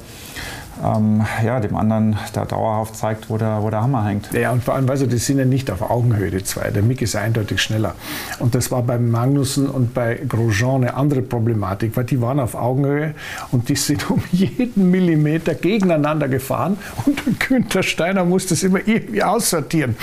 ähm, ja, dem anderen da dauerhaft zeigt, wo der, wo der Hammer hängt. Ja, und vor allem, weißt du, die sind ja nicht auf Augenhöhe, die zwei. Der Mick ist eindeutig schneller. Und das war bei Magnussen und bei Grosjean eine andere Problematik, weil die waren auf Augenhöhe und die sind um jeden Millimeter gegeneinander gefahren und Günther Steiner musste es immer irgendwie aussortieren.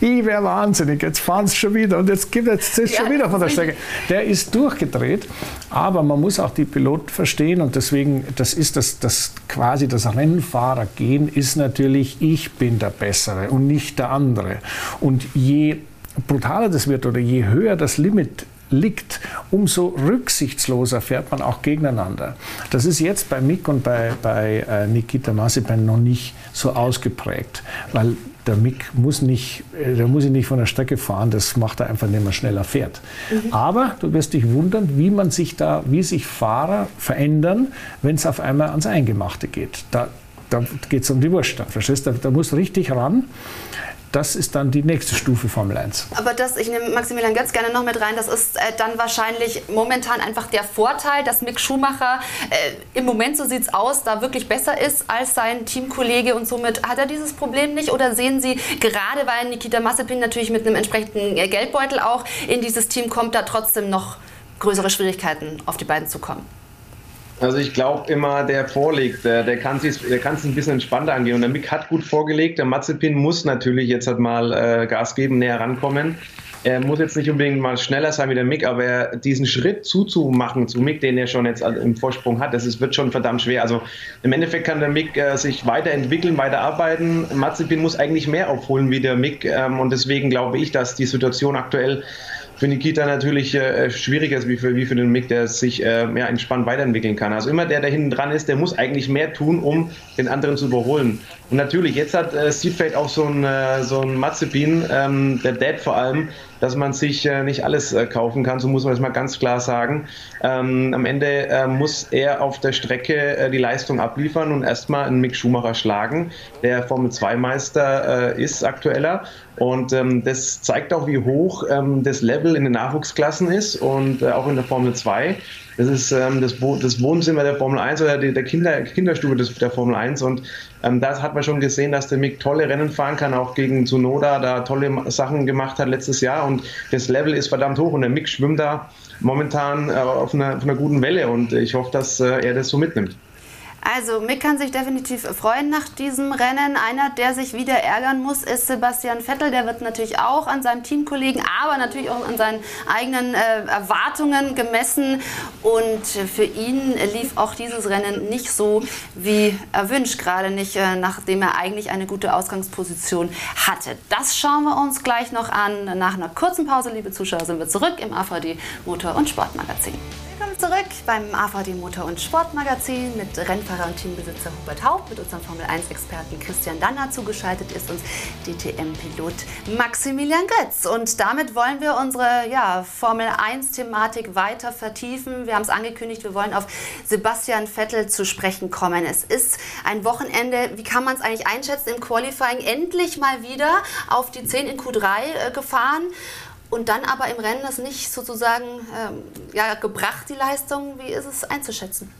Ich wäre wahnsinnig, jetzt fahren sie schon wieder und jetzt gibt es ja, schon wieder von der Strecke. Der ist durchgedreht, aber man muss auch die Piloten verstehen und deswegen, das ist das, das quasi das Rennfahrer gehen, ist natürlich, ich bin der Bessere und nicht der andere. Und je brutaler das wird oder je höher das Limit liegt, umso rücksichtsloser fährt man auch gegeneinander. Das ist jetzt bei Mick und bei, bei äh, Nikita Mazepin noch nicht so ausgeprägt, weil der Mick muss nicht, äh, der muss nicht von der Strecke fahren, das macht er einfach, indem er schneller fährt. Mhm. Aber du wirst dich wundern, wie man sich da, wie sich Fahrer verändern, wenn es auf einmal ans Eingemachte geht. Da, da geht es um die Wurst. Verstehst? Da, da muss richtig ran das ist dann die nächste Stufe Formel 1. Aber das, ich nehme Maximilian Götz gerne noch mit rein, das ist äh, dann wahrscheinlich momentan einfach der Vorteil, dass Mick Schumacher äh, im Moment, so sieht es aus, da wirklich besser ist als sein Teamkollege und somit hat er dieses Problem nicht? Oder sehen Sie, gerade weil Nikita Massepin natürlich mit einem entsprechenden äh, Geldbeutel auch in dieses Team kommt, da trotzdem noch größere Schwierigkeiten auf die beiden zu kommen? Also ich glaube immer, der vorlegt, der, der kann es der ein bisschen entspannter angehen. Und der Mick hat gut vorgelegt. Der Mazepin muss natürlich jetzt halt mal äh, Gas geben, näher rankommen. Er muss jetzt nicht unbedingt mal schneller sein wie der Mick, aber er, diesen Schritt zuzumachen zu Mick, den er schon jetzt im Vorsprung hat, das ist, wird schon verdammt schwer. Also im Endeffekt kann der Mick äh, sich weiterentwickeln, weiterarbeiten. Mazepin muss eigentlich mehr aufholen wie der Mick. Ähm, und deswegen glaube ich, dass die Situation aktuell für Nikita natürlich äh, schwieriger ist wie für, wie für den Mick, der sich äh, mehr entspannt weiterentwickeln kann. Also immer der, der hinten dran ist, der muss eigentlich mehr tun, um den anderen zu überholen. Und natürlich, jetzt hat äh, Seedfeld auch so ein, äh, so ein ähm, der Dad vor allem, dass man sich äh, nicht alles äh, kaufen kann, so muss man das mal ganz klar sagen. Ähm, am Ende äh, muss er auf der Strecke äh, die Leistung abliefern und erstmal einen Mick Schumacher schlagen, der Formel 2 Meister äh, ist aktueller. Und ähm, das zeigt auch, wie hoch ähm, das Level in den Nachwuchsklassen ist und äh, auch in der Formel 2. Das ist ähm, das, Wo das, Wohnzimmer der Formel 1 oder der Kinder Kinderstube des, der Formel 1. Und ähm, da hat man schon gesehen, dass der Mick tolle Rennen fahren kann, auch gegen Tsunoda da tolle Sachen gemacht hat letztes Jahr. Und das Level ist verdammt hoch und der Mick schwimmt da momentan äh, auf, einer, auf, einer, guten Welle. Und ich hoffe, dass äh, er das so mitnimmt. Also Mick kann sich definitiv freuen nach diesem Rennen. Einer, der sich wieder ärgern muss, ist Sebastian Vettel. Der wird natürlich auch an seinem Teamkollegen, aber natürlich auch an seinen eigenen äh, Erwartungen gemessen. Und für ihn lief auch dieses Rennen nicht so wie erwünscht, gerade nicht, äh, nachdem er eigentlich eine gute Ausgangsposition hatte. Das schauen wir uns gleich noch an. Nach einer kurzen Pause, liebe Zuschauer, sind wir zurück im AVD Motor- und Sportmagazin. Willkommen zurück beim AVD Motor- und Sportmagazin mit Rennfahrer und Teambesitzer Hubert Haupt, mit unserem Formel-1-Experten Christian Danner. Zugeschaltet ist uns DTM-Pilot Maximilian Götz. Und damit wollen wir unsere ja, Formel-1-Thematik weiter vertiefen. Wir haben es angekündigt, wir wollen auf Sebastian Vettel zu sprechen kommen. Es ist ein Wochenende, wie kann man es eigentlich einschätzen, im Qualifying endlich mal wieder auf die 10 in Q3 äh, gefahren und dann aber im Rennen das nicht sozusagen ähm, ja, gebracht, die Leistung. Wie ist es einzuschätzen?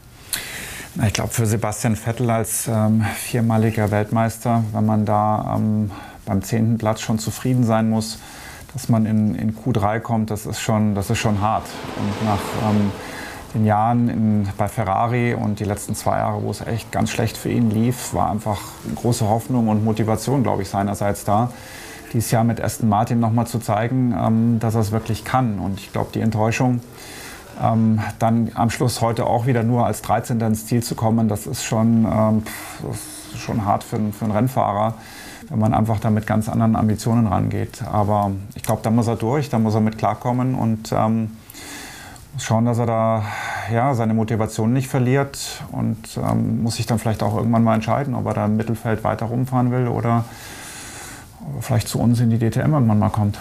Ich glaube, für Sebastian Vettel als ähm, viermaliger Weltmeister, wenn man da ähm, beim zehnten Platz schon zufrieden sein muss, dass man in, in Q3 kommt, das ist schon, das ist schon hart. Und nach ähm, den Jahren in, bei Ferrari und die letzten zwei Jahre, wo es echt ganz schlecht für ihn lief, war einfach große Hoffnung und Motivation, glaube ich, seinerseits da dieses Jahr mit Aston Martin nochmal zu zeigen, ähm, dass er es wirklich kann. Und ich glaube, die Enttäuschung, ähm, dann am Schluss heute auch wieder nur als 13. ins Ziel zu kommen, das ist schon, ähm, das ist schon hart für, für einen Rennfahrer, wenn man einfach da mit ganz anderen Ambitionen rangeht. Aber ich glaube, da muss er durch, da muss er mit klarkommen und ähm, muss schauen, dass er da ja, seine Motivation nicht verliert und ähm, muss sich dann vielleicht auch irgendwann mal entscheiden, ob er da im Mittelfeld weiter rumfahren will oder vielleicht zu uns in die DTM irgendwann mal kommt.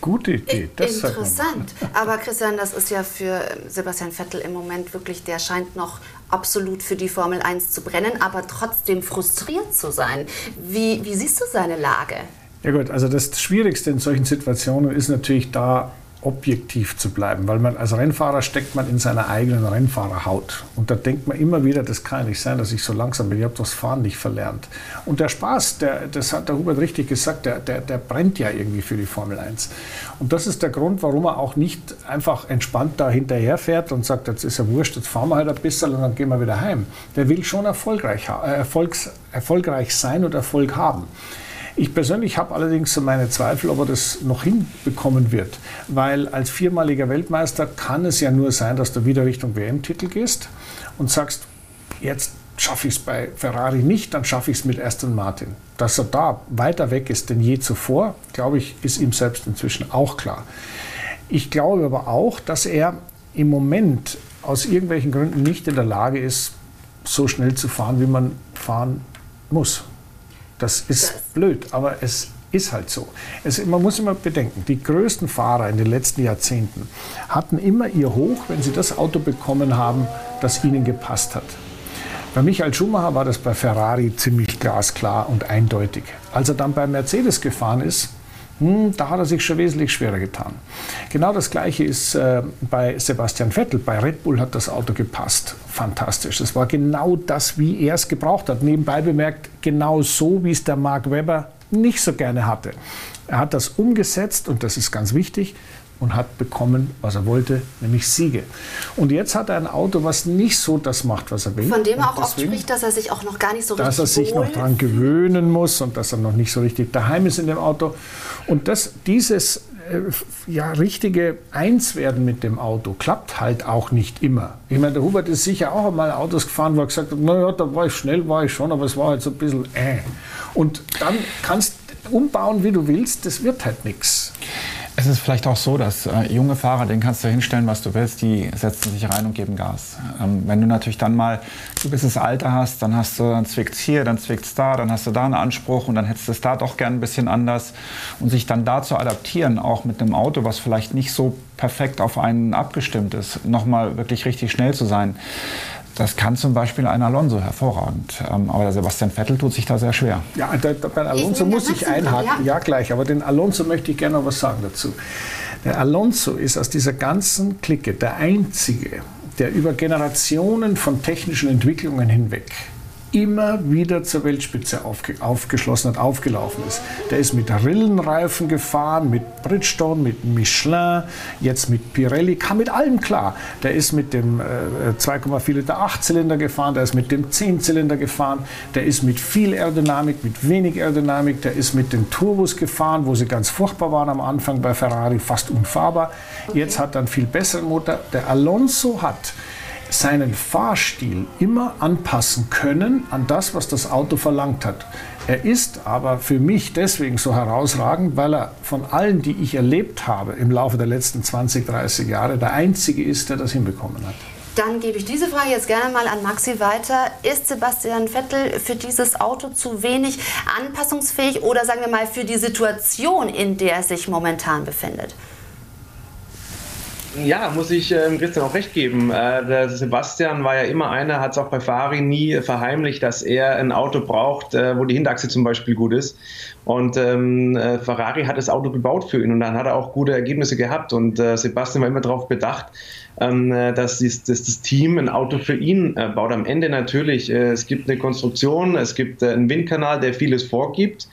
Gute Idee. Das Interessant. Aber Christian, das ist ja für Sebastian Vettel im Moment wirklich, der scheint noch absolut für die Formel 1 zu brennen, aber trotzdem frustriert zu sein. Wie, wie siehst du seine Lage? Ja gut, also das Schwierigste in solchen Situationen ist natürlich da objektiv zu bleiben, weil man als Rennfahrer steckt man in seiner eigenen Rennfahrerhaut und da denkt man immer wieder, das kann nicht sein, dass ich so langsam bin, ich habe das Fahren nicht verlernt. Und der Spaß, der, das hat der Hubert richtig gesagt, der, der, der brennt ja irgendwie für die Formel 1. Und das ist der Grund, warum er auch nicht einfach entspannt da hinterher fährt und sagt, jetzt ist er wurscht, jetzt fahren wir halt ein bisschen und dann gehen wir wieder heim. Der will schon erfolgreich, äh, erfolgs, erfolgreich sein und Erfolg haben. Ich persönlich habe allerdings meine Zweifel, ob er das noch hinbekommen wird, weil als viermaliger Weltmeister kann es ja nur sein, dass du wieder Richtung WM-Titel gehst und sagst, jetzt schaffe ich es bei Ferrari nicht, dann schaffe ich es mit Aston Martin. Dass er da weiter weg ist denn je zuvor, glaube ich, ist ihm selbst inzwischen auch klar. Ich glaube aber auch, dass er im Moment aus irgendwelchen Gründen nicht in der Lage ist, so schnell zu fahren, wie man fahren muss. Das ist blöd, aber es ist halt so. Es, man muss immer bedenken, die größten Fahrer in den letzten Jahrzehnten hatten immer ihr Hoch, wenn sie das Auto bekommen haben, das ihnen gepasst hat. Bei Michael Schumacher war das bei Ferrari ziemlich glasklar und eindeutig. Als er dann bei Mercedes gefahren ist, hm, da hat er sich schon wesentlich schwerer getan. Genau das Gleiche ist äh, bei Sebastian Vettel. Bei Red Bull hat das Auto gepasst. Fantastisch. Es war genau das, wie er es gebraucht hat. Nebenbei bemerkt, genau so, wie es der Mark Webber nicht so gerne hatte. Er hat das umgesetzt und das ist ganz wichtig und hat bekommen, was er wollte, nämlich Siege. Und jetzt hat er ein Auto, was nicht so das macht, was er will. Von dem er auch oft spricht, dass er sich auch noch gar nicht so richtig Dass er sich noch dran gewöhnen muss und dass er noch nicht so richtig daheim ist in dem Auto. Und das, dieses äh, ja, richtige Einswerden mit dem Auto klappt halt auch nicht immer. Ich meine, der Hubert ist sicher auch einmal Autos gefahren, wo er gesagt hat, naja, da war ich schnell, war ich schon, aber es war halt so ein bisschen äh. Und dann kannst umbauen, wie du willst, das wird halt nichts. Es ist vielleicht auch so, dass äh, junge Fahrer, denen kannst du hinstellen, was du willst, die setzen sich rein und geben Gas. Ähm, wenn du natürlich dann mal ein gewisses Alter hast, dann hast du, dann zwickt hier, dann zwickt da, dann hast du da einen Anspruch und dann hättest du es da doch gern ein bisschen anders. Und sich dann da zu adaptieren, auch mit einem Auto, was vielleicht nicht so perfekt auf einen abgestimmt ist, nochmal wirklich richtig schnell zu sein. Das kann zum Beispiel ein Alonso hervorragend. Ähm, aber der Sebastian Vettel tut sich da sehr schwer. Ja, da, da, bei Alonso muss ich einhaken. Ja. ja, gleich. Aber den Alonso möchte ich gerne noch was sagen dazu. Der Alonso ist aus dieser ganzen Clique der Einzige, der über Generationen von technischen Entwicklungen hinweg immer wieder zur Weltspitze aufge aufgeschlossen hat, aufgelaufen ist. Der ist mit Rillenreifen gefahren, mit Bridgestone, mit Michelin, jetzt mit Pirelli, kam mit allem klar. Der ist mit dem äh, 2,4 Liter Achtzylinder gefahren, der ist mit dem 10-Zylinder gefahren, der ist mit viel Aerodynamik, mit wenig Aerodynamik, der ist mit den Turbos gefahren, wo sie ganz furchtbar waren am Anfang bei Ferrari, fast unfahrbar. Jetzt hat er einen viel besseren Motor. Der Alonso hat seinen Fahrstil immer anpassen können an das, was das Auto verlangt hat. Er ist aber für mich deswegen so herausragend, weil er von allen, die ich erlebt habe im Laufe der letzten 20, 30 Jahre, der einzige ist, der das hinbekommen hat. Dann gebe ich diese Frage jetzt gerne mal an Maxi weiter. Ist Sebastian Vettel für dieses Auto zu wenig anpassungsfähig oder sagen wir mal für die Situation, in der er sich momentan befindet? Ja, muss ich ähm, Christian auch recht geben. Äh, der Sebastian war ja immer einer, hat es auch bei Ferrari nie verheimlicht, dass er ein Auto braucht, äh, wo die Hinterachse zum Beispiel gut ist. Und ähm, äh, Ferrari hat das Auto gebaut für ihn und dann hat er auch gute Ergebnisse gehabt. Und äh, Sebastian war immer darauf bedacht, ähm, äh, dass, dies, dass, das Team ein Auto für ihn äh, baut. Am Ende natürlich, es gibt eine Konstruktion, es gibt einen Windkanal, der vieles vorgibt.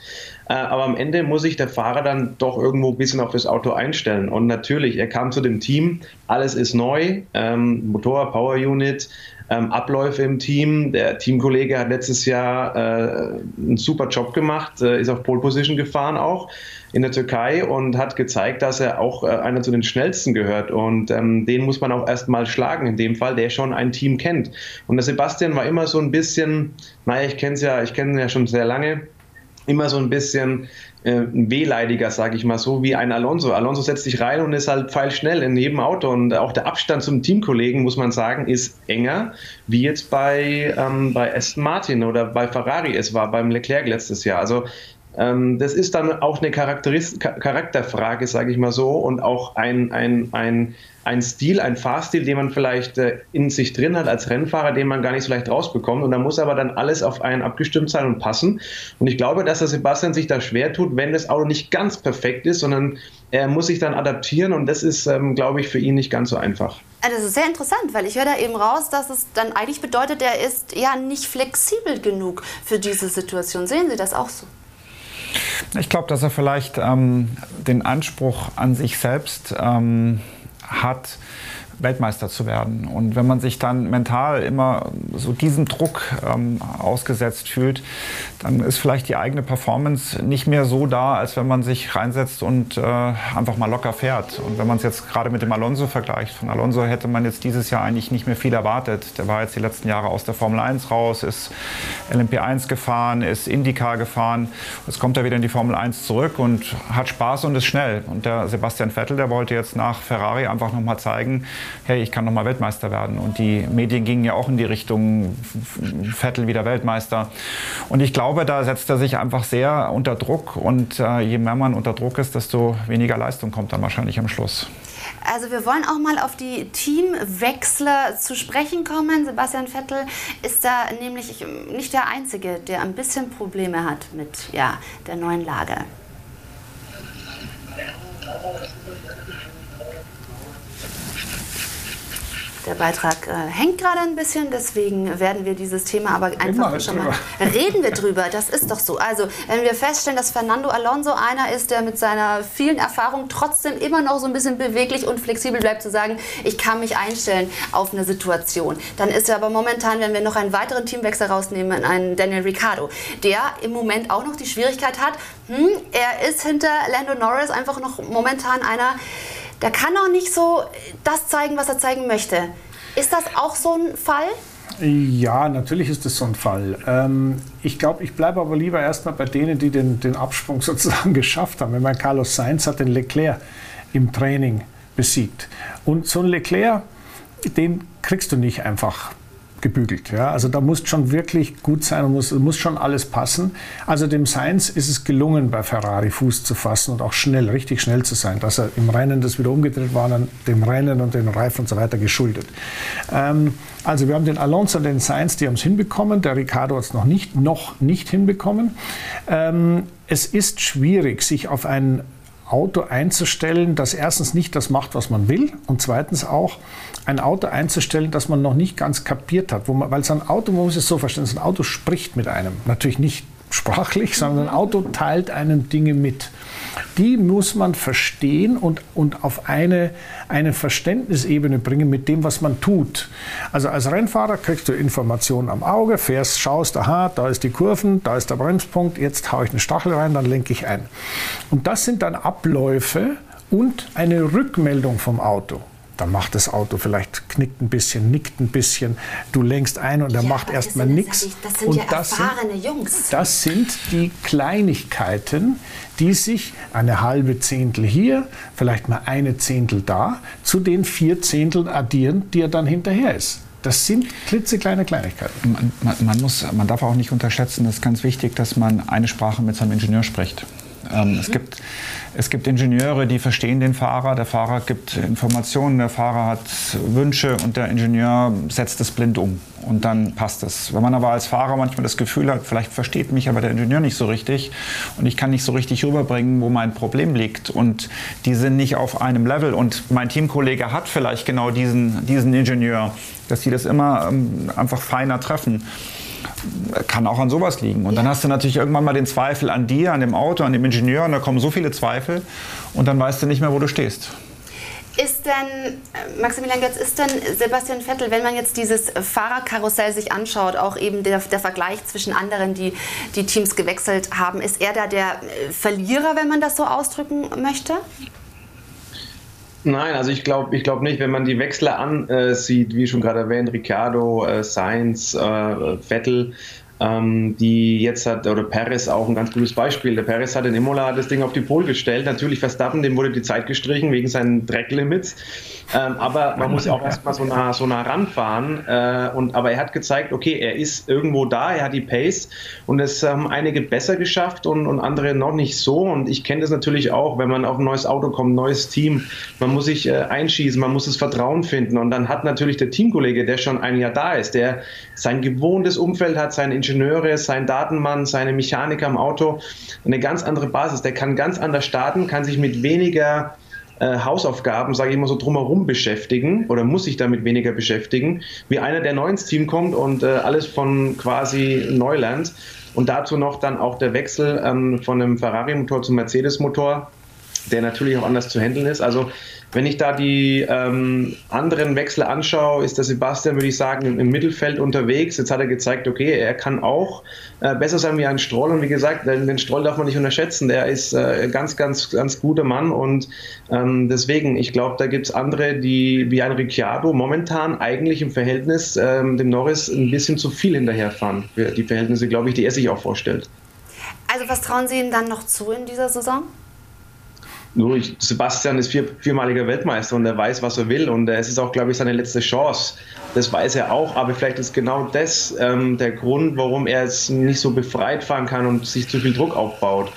Äh, aber am Ende muss sich der Fahrer dann doch irgendwo ein bisschen auf das Auto einstellen. Und natürlich, er kam zu dem Team, alles ist neu, ähm, Motor, Power Unit, ähm, Abläufe im Team. Der Teamkollege hat letztes Jahr äh, einen super Job gemacht, äh, ist auf Pole Position gefahren auch in der Türkei und hat gezeigt, dass er auch äh, einer zu den schnellsten gehört. Und ähm, den muss man auch erstmal schlagen, in dem Fall, der schon ein Team kennt. Und der Sebastian war immer so ein bisschen, naja, ich kenne es ja, ich kenne ihn ja schon sehr lange immer so ein bisschen äh, wehleidiger, sage ich mal so, wie ein Alonso. Alonso setzt sich rein und ist halt pfeilschnell in jedem Auto. Und auch der Abstand zum Teamkollegen, muss man sagen, ist enger, wie jetzt bei, ähm, bei Aston Martin oder bei Ferrari es war, beim Leclerc letztes Jahr. Also das ist dann auch eine Charakterfrage, sage ich mal so, und auch ein, ein, ein ein Stil, ein Fahrstil, den man vielleicht äh, in sich drin hat als Rennfahrer, den man gar nicht so leicht rausbekommt. Und da muss aber dann alles auf einen abgestimmt sein und passen. Und ich glaube, dass der Sebastian sich da schwer tut, wenn das Auto nicht ganz perfekt ist, sondern er muss sich dann adaptieren und das ist, ähm, glaube ich, für ihn nicht ganz so einfach. Das ist sehr interessant, weil ich höre da eben raus, dass es dann eigentlich bedeutet, er ist ja nicht flexibel genug für diese Situation. Sehen Sie das auch so? Ich glaube, dass er vielleicht ähm, den Anspruch an sich selbst ähm, hat, Weltmeister zu werden. Und wenn man sich dann mental immer so diesem Druck ähm, ausgesetzt fühlt, dann ist vielleicht die eigene Performance nicht mehr so da, als wenn man sich reinsetzt und äh, einfach mal locker fährt. Und wenn man es jetzt gerade mit dem Alonso vergleicht, von Alonso hätte man jetzt dieses Jahr eigentlich nicht mehr viel erwartet. Der war jetzt die letzten Jahre aus der Formel 1 raus, ist LMP1 gefahren, ist IndyCar gefahren. Jetzt kommt er wieder in die Formel 1 zurück und hat Spaß und ist schnell. Und der Sebastian Vettel, der wollte jetzt nach Ferrari einfach nochmal zeigen, hey, ich kann nochmal Weltmeister werden. Und die Medien gingen ja auch in die Richtung Vettel wieder Weltmeister. Und ich glaube, da setzt er sich einfach sehr unter Druck. Und äh, je mehr man unter Druck ist, desto weniger Leistung kommt dann wahrscheinlich am Schluss. Also wir wollen auch mal auf die Teamwechsler zu sprechen kommen. Sebastian Vettel ist da nämlich nicht der Einzige, der ein bisschen Probleme hat mit ja, der neuen Lage. Der Beitrag äh, hängt gerade ein bisschen, deswegen werden wir dieses Thema aber einfach schon mal reden wir drüber. Das ist doch so. Also, wenn wir feststellen, dass Fernando Alonso einer ist, der mit seiner vielen Erfahrung trotzdem immer noch so ein bisschen beweglich und flexibel bleibt, zu sagen, ich kann mich einstellen auf eine Situation. Dann ist er aber momentan, wenn wir noch einen weiteren Teamwechsel rausnehmen, einen Daniel Ricciardo, der im Moment auch noch die Schwierigkeit hat, hm, er ist hinter Lando Norris einfach noch momentan einer, der kann auch nicht so das zeigen, was er zeigen möchte. Ist das auch so ein Fall? Ja, natürlich ist das so ein Fall. Ähm, ich glaube, ich bleibe aber lieber erstmal bei denen, die den, den Absprung sozusagen geschafft haben. Wenn man Carlos Sainz hat den Leclerc im Training besiegt. Und so ein Leclerc, den kriegst du nicht einfach gebügelt. Ja? Also da muss schon wirklich gut sein und muss, muss schon alles passen. Also dem Sainz ist es gelungen, bei Ferrari Fuß zu fassen und auch schnell, richtig schnell zu sein. Dass er im Rennen das wieder umgedreht war, dann dem Rennen und den Reifen und so weiter geschuldet. Ähm, also wir haben den Alonso und den Sainz, die haben es hinbekommen. Der Ricardo hat es noch nicht, noch nicht hinbekommen. Ähm, es ist schwierig, sich auf ein Auto einzustellen, das erstens nicht das macht, was man will und zweitens auch ein Auto einzustellen, das man noch nicht ganz kapiert hat. Man, weil so ein Auto, man muss es so verstehen, so ein Auto spricht mit einem. Natürlich nicht sprachlich, sondern ein Auto teilt einem Dinge mit. Die muss man verstehen und, und auf eine, eine Verständnisebene bringen mit dem, was man tut. Also als Rennfahrer kriegst du Informationen am Auge, fährst, schaust, aha, da ist die Kurven, da ist der Bremspunkt, jetzt haue ich eine Stachel rein, dann lenke ich ein. Und das sind dann Abläufe und eine Rückmeldung vom Auto. Dann macht das Auto vielleicht, knickt ein bisschen, nickt ein bisschen. Du lenkst ein und er ja, macht erstmal nichts. Das sind und ja das erfahrene sind, Jungs. Das sind die Kleinigkeiten, die sich eine halbe Zehntel hier, vielleicht mal eine Zehntel da, zu den vier Zehnteln addieren, die er dann hinterher ist. Das sind klitzekleine Kleinigkeiten. Man, man, man, muss, man darf auch nicht unterschätzen, es ist ganz wichtig, dass man eine Sprache mit seinem Ingenieur spricht. Ähm, es, gibt, es gibt Ingenieure, die verstehen den Fahrer. Der Fahrer gibt Informationen, der Fahrer hat Wünsche und der Ingenieur setzt es blind um. Und dann passt es. Wenn man aber als Fahrer manchmal das Gefühl hat, vielleicht versteht mich aber der Ingenieur nicht so richtig und ich kann nicht so richtig rüberbringen, wo mein Problem liegt und die sind nicht auf einem Level und mein Teamkollege hat vielleicht genau diesen, diesen Ingenieur, dass die das immer ähm, einfach feiner treffen kann auch an sowas liegen. Und dann hast du natürlich irgendwann mal den Zweifel an dir, an dem Auto, an dem Ingenieur und da kommen so viele Zweifel und dann weißt du nicht mehr, wo du stehst. Ist denn, äh, Maximilian Götz, ist denn Sebastian Vettel, wenn man jetzt dieses Fahrerkarussell sich anschaut, auch eben der, der Vergleich zwischen anderen, die die Teams gewechselt haben, ist er da der äh, Verlierer, wenn man das so ausdrücken möchte? Nein, also ich glaube ich glaub nicht. Wenn man die Wechsler ansieht, wie schon gerade erwähnt, Ricardo, äh, Sainz, äh, Vettel, ähm, die jetzt hat, oder Perez auch ein ganz gutes Beispiel. Der Perez hat in Imola das Ding auf die Pole gestellt. Natürlich Verstappen, dem wurde die Zeit gestrichen wegen seinen Drecklimits. Ähm, aber man muss auch erstmal so nah, so nah ranfahren. Äh, und, aber er hat gezeigt, okay, er ist irgendwo da, er hat die Pace und es haben einige besser geschafft und, und andere noch nicht so. Und ich kenne das natürlich auch, wenn man auf ein neues Auto kommt, neues Team, man muss sich äh, einschießen, man muss das Vertrauen finden. Und dann hat natürlich der Teamkollege, der schon ein Jahr da ist, der sein gewohntes Umfeld hat, seine Ingenieure, sein Datenmann, seine Mechaniker im Auto, eine ganz andere Basis. Der kann ganz anders starten, kann sich mit weniger äh, Hausaufgaben, sage ich mal so, drumherum beschäftigen oder muss sich damit weniger beschäftigen, wie einer, der neu ins Team kommt und äh, alles von quasi Neuland. Und dazu noch dann auch der Wechsel ähm, von einem Ferrari-Motor zum Mercedes-Motor, der natürlich auch anders zu handeln ist. Also wenn ich da die ähm, anderen Wechsel anschaue, ist der Sebastian, würde ich sagen, im, Mittelfeld unterwegs. Jetzt hat er gezeigt, okay, er kann auch äh, besser sein wie ein Stroll. Und wie gesagt, den, den Stroll darf man nicht unterschätzen. Der ist äh, ganz, ganz, ganz guter Mann. Und ähm, deswegen, ich glaube, da gibt es andere, die wie ein Ricciardo momentan eigentlich im Verhältnis ähm, dem Norris ein bisschen zu viel hinterherfahren. Für die Verhältnisse, glaube ich, die er sich auch vorstellt. Also was trauen Sie ihm dann noch zu in dieser Saison? Nur ich, Sebastian ist vier, viermaliger Weltmeister und er weiß, was er will. Und es ist auch, glaube ich, seine letzte Chance. Das weiß er auch, aber vielleicht ist genau das ähm, der Grund, warum er jetzt nicht so befreit fahren kann und sich zu viel Druck aufbaut.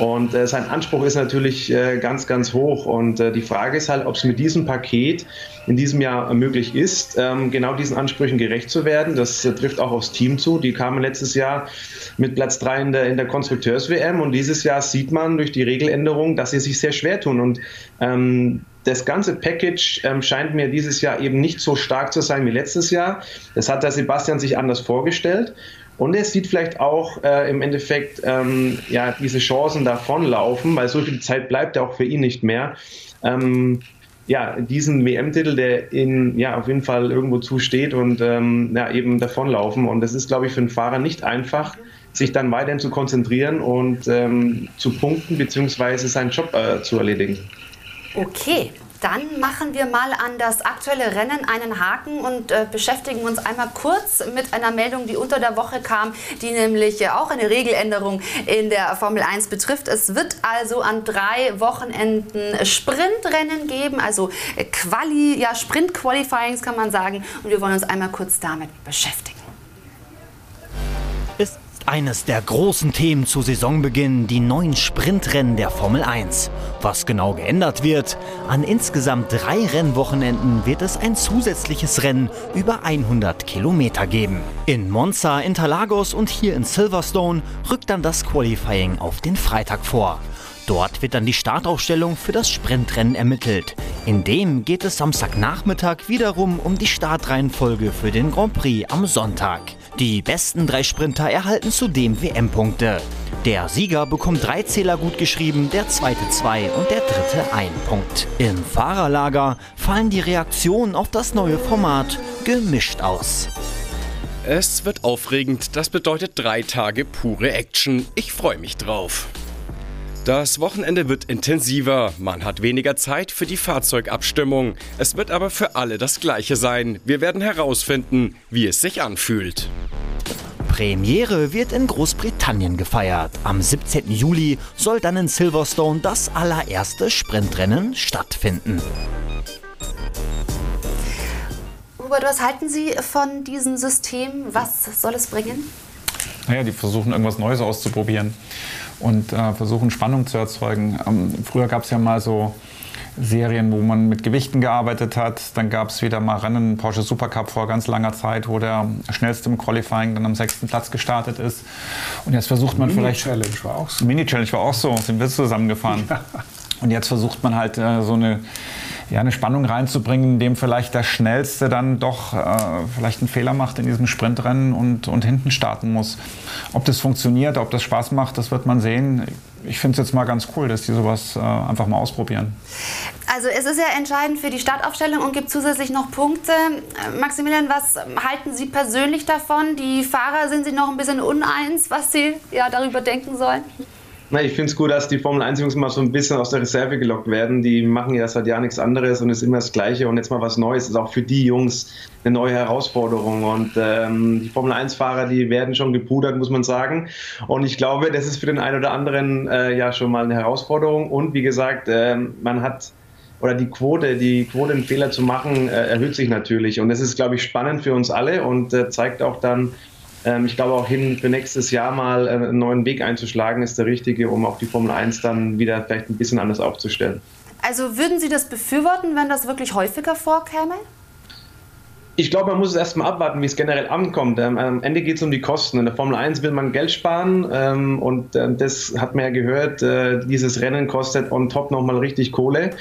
Und äh, sein Anspruch ist natürlich äh, ganz, ganz hoch. Und äh, die Frage ist halt, ob es mit diesem Paket in diesem Jahr möglich ist, ähm, genau diesen Ansprüchen gerecht zu werden. Das äh, trifft auch aufs Team zu. Die kamen letztes Jahr mit Platz 3 in der, in der Konstrukteurs-WM und dieses Jahr sieht man durch die Regeländerung, dass sie sich sehr schwer tun. Und ähm, das ganze Package ähm, scheint mir dieses Jahr eben nicht so stark zu sein wie letztes Jahr. Das hat der Sebastian sich anders vorgestellt. Und er sieht vielleicht auch äh, im Endeffekt ähm, ja, diese Chancen davonlaufen, weil so viel Zeit bleibt ja auch für ihn nicht mehr. Ähm, ja, diesen WM-Titel, der in, ja, auf jeden Fall irgendwo zusteht und ähm, ja, eben davonlaufen. Und das ist, glaube ich, für einen Fahrer nicht einfach, sich dann weiterhin zu konzentrieren und ähm, zu punkten bzw. seinen Job äh, zu erledigen. Okay, dann machen wir mal an das aktuelle Rennen einen Haken und äh, beschäftigen uns einmal kurz mit einer Meldung, die unter der Woche kam, die nämlich äh, auch eine Regeländerung in der Formel 1 betrifft. Es wird also an drei Wochenenden Sprintrennen geben, also äh, Quali, ja, Sprint-Qualifyings kann man sagen. Und wir wollen uns einmal kurz damit beschäftigen eines der großen Themen zu Saisonbeginn die neuen Sprintrennen der Formel 1. Was genau geändert wird, an insgesamt drei Rennwochenenden wird es ein zusätzliches Rennen über 100 Kilometer geben. In Monza, Interlagos und hier in Silverstone rückt dann das Qualifying auf den Freitag vor. Dort wird dann die Startaufstellung für das Sprintrennen ermittelt. In dem geht es Samstagnachmittag wiederum um die Startreihenfolge für den Grand Prix am Sonntag. Die besten drei Sprinter erhalten zudem WM-Punkte. Der Sieger bekommt drei Zähler gut geschrieben, der zweite zwei und der dritte ein Punkt. Im Fahrerlager fallen die Reaktionen auf das neue Format gemischt aus. Es wird aufregend, das bedeutet drei Tage pure Action. Ich freue mich drauf. Das Wochenende wird intensiver, man hat weniger Zeit für die Fahrzeugabstimmung. Es wird aber für alle das gleiche sein. Wir werden herausfinden, wie es sich anfühlt. Premiere wird in Großbritannien gefeiert. Am 17. Juli soll dann in Silverstone das allererste Sprintrennen stattfinden. Hubert, was halten Sie von diesem System? Was soll es bringen? Naja, die versuchen irgendwas Neues auszuprobieren und äh, versuchen Spannung zu erzeugen. Ähm, früher gab es ja mal so Serien, wo man mit Gewichten gearbeitet hat. Dann gab es wieder mal Rennen, Porsche Supercup vor ganz langer Zeit, wo der schnellste im Qualifying dann am sechsten Platz gestartet ist. Und jetzt versucht man Mini vielleicht... Mini-Challenge war auch so. Mini-Challenge war auch so, sind wir zusammengefahren. Ja. Und jetzt versucht man halt äh, so eine ja, eine Spannung reinzubringen, in dem vielleicht der Schnellste dann doch äh, vielleicht einen Fehler macht in diesem Sprintrennen und, und hinten starten muss. Ob das funktioniert, ob das Spaß macht, das wird man sehen. Ich finde es jetzt mal ganz cool, dass die sowas äh, einfach mal ausprobieren. Also es ist ja entscheidend für die Startaufstellung und gibt zusätzlich noch Punkte. Maximilian, was halten Sie persönlich davon? Die Fahrer sind Sie noch ein bisschen uneins, was sie ja darüber denken sollen? Na, ich finde es gut, dass die Formel 1-Jungs mal so ein bisschen aus der Reserve gelockt werden. Die machen ja seit Jahren nichts anderes und es ist immer das Gleiche und jetzt mal was Neues. Ist auch für die Jungs eine neue Herausforderung. Und ähm, die Formel 1-Fahrer, die werden schon gepudert, muss man sagen. Und ich glaube, das ist für den einen oder anderen äh, ja schon mal eine Herausforderung. Und wie gesagt, äh, man hat oder die Quote, die Quote, einen Fehler zu machen, äh, erhöht sich natürlich. Und das ist, glaube ich, spannend für uns alle und äh, zeigt auch dann, ich glaube auch hin für nächstes Jahr mal äh, einen neuen Weg einzuschlagen, ist der richtige, um auch die Formel 1 dann wieder vielleicht ein bisschen anders aufzustellen. Also würden Sie das befürworten, wenn das wirklich häufiger vorkäme? Ich glaube, man muss es erstmal abwarten, wie es generell ankommt. Ähm, am Ende geht es um die Kosten. In der Formel 1 will man Geld sparen ähm, und äh, das hat man ja gehört, äh, dieses Rennen kostet on top nochmal richtig Kohle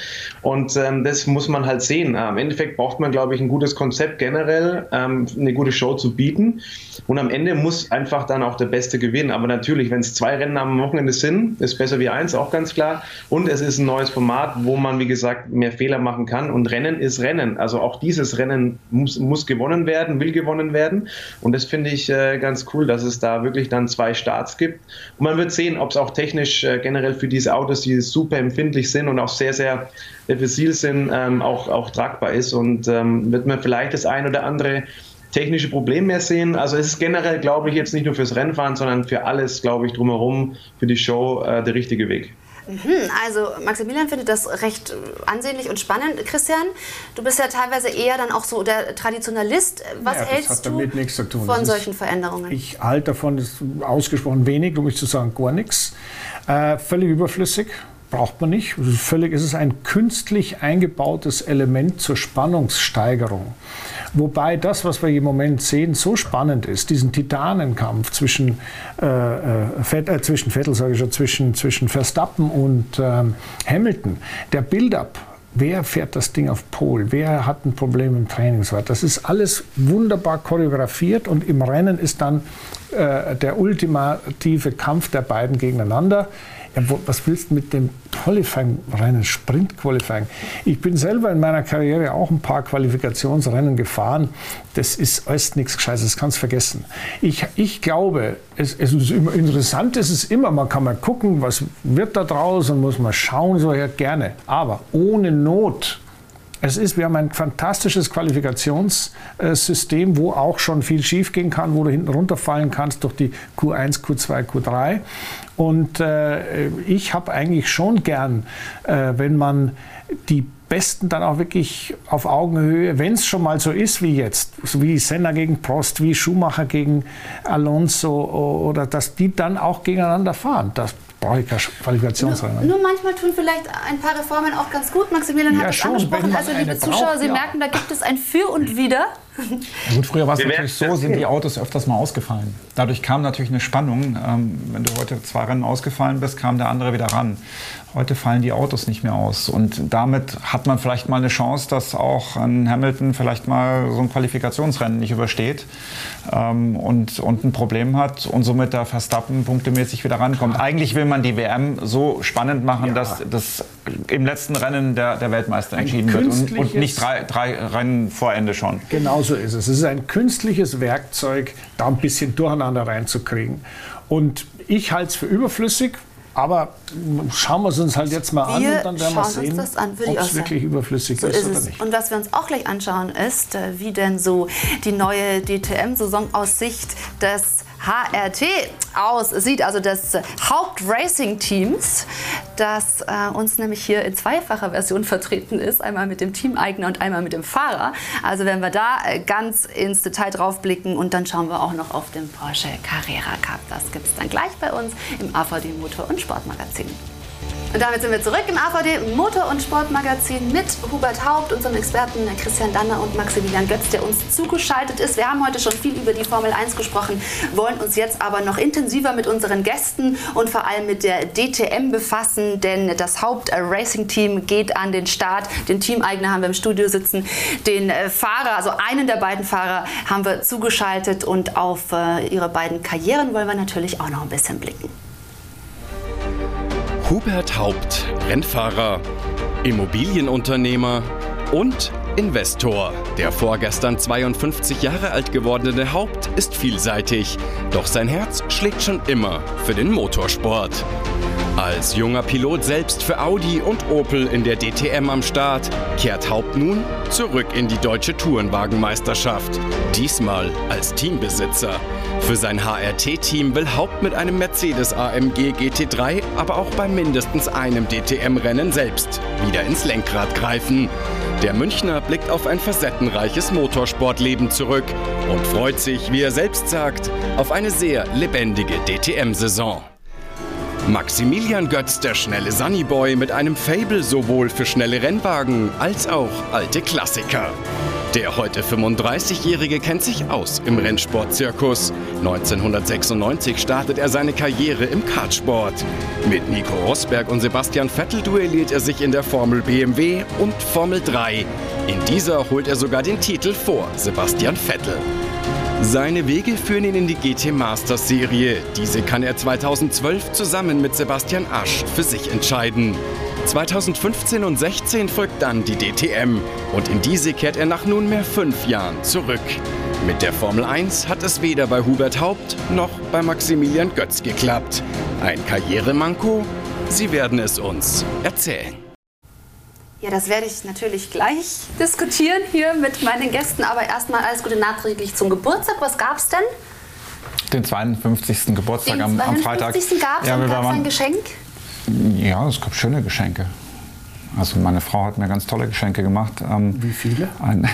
und ähm, das muss man halt sehen. Äh, Im Endeffekt braucht man, glaube ich, ein gutes Konzept generell, ähm, eine gute Show zu bieten und am Ende muss einfach dann auch der Beste gewinnen. Aber natürlich, wenn es zwei Rennen am Wochenende sind, ist besser wie eins, auch ganz klar. Und es ist ein neues Format, wo man, wie gesagt, mehr Fehler machen kann und Rennen ist Rennen. Also auch dieses Rennen muss muss gewonnen werden, will gewonnen werden. Und das finde ich äh, ganz cool, dass es da wirklich dann zwei Starts gibt. Und man wird sehen, ob es auch technisch äh, generell für diese Autos, die super empfindlich sind und auch sehr, sehr diffizil sind, ähm, auch, auch tragbar ist. Und ähm, wird man vielleicht das ein oder andere technische Problem mehr sehen. Also es ist generell, glaube ich, jetzt nicht nur fürs Rennfahren, sondern für alles, glaube ich, drumherum, für die Show äh, der richtige Weg. Mhm, also Maximilian findet das recht ansehnlich und spannend. Christian, du bist ja teilweise eher dann auch so der Traditionalist. Was Ja, hältst du von Das ist- solchen Veränderungen? Ich halte davon ist ausgesprochen wenig, um nicht zu sagen gar nichts. Äh, völlig überflüssig, braucht man nicht. Es ist völlig, es ist ein künstlich eingebautes Element zur Spannungssteigerung. Wobei das, was wir im Moment sehen, so spannend ist, diesen Titanenkampf zwischen, äh, äh, Fett, äh, zwischen Vettel, sage ich schon, zwischen, zwischen Verstappen und ähm, Hamilton. Der Build-up Wer fährt das Ding auf Pol? Wer hat ein Problem im Training? Das ist alles wunderbar choreografiert und im Rennen ist dann äh, der ultimative Kampf der beiden gegeneinander. Ja, wo, was willst du mit dem Qualifying-Rennen, Sprint-Qualifying? Ich bin selber in meiner Karriere auch ein paar Qualifikationsrennen gefahren. Das ist alles nichts Gescheites, das kannst du vergessen. Ich, ich glaube, es, es ist immer, interessant ist es immer, man kann mal gucken, was wird da draus und muss mal schauen, so ja gerne. Aber ohne Not es ist, wir haben ein fantastisches Qualifikationssystem, wo auch schon viel schiefgehen kann, wo du hinten runterfallen kannst durch die Q1, Q2, Q3. Und äh, ich habe eigentlich schon gern, äh, wenn man die Besten dann auch wirklich auf Augenhöhe, wenn es schon mal so ist wie jetzt, so wie Senna gegen Prost, wie Schumacher gegen Alonso oder dass die dann auch gegeneinander fahren. Das brauche ich Qualifikationsrennen. Nur manchmal tun vielleicht ein paar Reformen auch ganz gut. Maximilian Ja, hat es schon, angesprochen. Also, liebe Zuschauer, braucht, Sie ja. merken, da gibt es ein Für und Wider. Gut, früher war es natürlich so, sind die. Autos öfters mal ausgefallen. Dadurch kam natürlich eine Spannung. Ähm, wenn du heute zwei Rennen ausgefallen bist, kam der andere wieder ran. Heute fallen die Autos nicht mehr aus. Und damit hat man vielleicht mal eine Chance, dass auch ein Hamilton vielleicht mal so ein Qualifikationsrennen nicht übersteht ähm, und, und ein Problem hat und somit der Verstappen punktemäßig wieder rankommt. Eigentlich will man die WM so spannend machen, dass das im letzten Rennen der, der Weltmeister entschieden wird und, und nicht drei, drei Rennen vor Ende schon. Genau so ist es. Es ist ein künstliches Werkzeug, da ein bisschen Durcheinander reinzukriegen. Und ich halte es für überflüssig, aber schauen wir es uns halt jetzt mal an Wir und dann werden wir sehen, ob es wirklich überflüssig So ist, oder es. nicht. Und was wir uns auch gleich anschauen, ist, äh, wie denn so die neue DTM-Saison aus Sicht des HRT aussieht, also des Haupt-Racing-Teams, das äh, uns nämlich hier in zweifacher Version vertreten ist, einmal mit dem Teameigner und einmal mit dem Fahrer. Also wenn wir da äh, ganz ins Detail drauf blicken und dann schauen wir auch noch auf den Porsche Carrera Cup. Das gibt es dann gleich bei uns im AVD Motor- und Sportmagazin. Und damit sind wir zurück im AVD Motor- und Sportmagazin mit Hubert Haupt, unserem Experten Christian Danner und Maximilian Götz, der uns zugeschaltet ist. Wir haben heute schon viel über die Formel 1 gesprochen, wollen uns jetzt aber noch intensiver mit unseren Gästen und vor allem mit der DTM befassen, denn das Haupt-Racing-Team geht an den Start. Den Teameigner haben wir im Studio sitzen, den äh, Fahrer, also einen der beiden Fahrer haben wir zugeschaltet und auf äh, ihre beiden Karrieren wollen wir natürlich auch noch ein bisschen blicken. Hubert Haupt, Rennfahrer, Immobilienunternehmer und Investor. Der vorgestern 52 Jahre alt gewordene Haupt ist vielseitig, doch sein Herz schlägt schon immer für den Motorsport. Als junger Pilot selbst für Audi und Opel in der DTM am Start, kehrt Haupt nun zurück in die deutsche Tourenwagenmeisterschaft. Diesmal als Teambesitzer. Für sein HRT-Team will Haupt mit einem Mercedes AMG GT3, aber auch bei mindestens einem DTM-Rennen selbst wieder ins Lenkrad greifen. Der Münchner blickt auf ein facettenreiches Motorsportleben zurück und freut sich, wie er selbst sagt, auf eine sehr lebendige DTM-Saison. Maximilian Götz, der schnelle Sunnyboy mit einem Fable sowohl für schnelle Rennwagen als auch alte Klassiker. Der heute 35-Jährige kennt sich aus im Rennsportzirkus. 1996 startet er seine Karriere im Kartsport. Mit Nico Rosberg und Sebastian Vettel duelliert er sich in der Formel BMW und Formel 3. In dieser holt er sogar den Titel vor Sebastian Vettel. Seine Wege führen ihn in die GT Masters Serie. Diese kann er 2012 zusammen mit Sebastian Asch für sich entscheiden. 2015 und 16 folgt dann die DTM und in diese kehrt er nach nunmehr fünf Jahren zurück. Mit der Formel 1 hat es weder bei Hubert Haupt noch bei Maximilian Götz geklappt. Ein Karrieremanko? Sie werden es uns erzählen. Ja, das werde ich natürlich gleich diskutieren hier mit meinen Gästen. Aber erstmal alles Gute nachträglich zum Geburtstag. Was gab es denn? Den 52. Geburtstag Den am, am Freitag. 52. gab es Ja, und wir gab es waren- ein Geschenk? Ja, es gab schöne Geschenke. Also meine Frau hat mir ganz tolle Geschenke gemacht. Ähm, Wie viele? Ein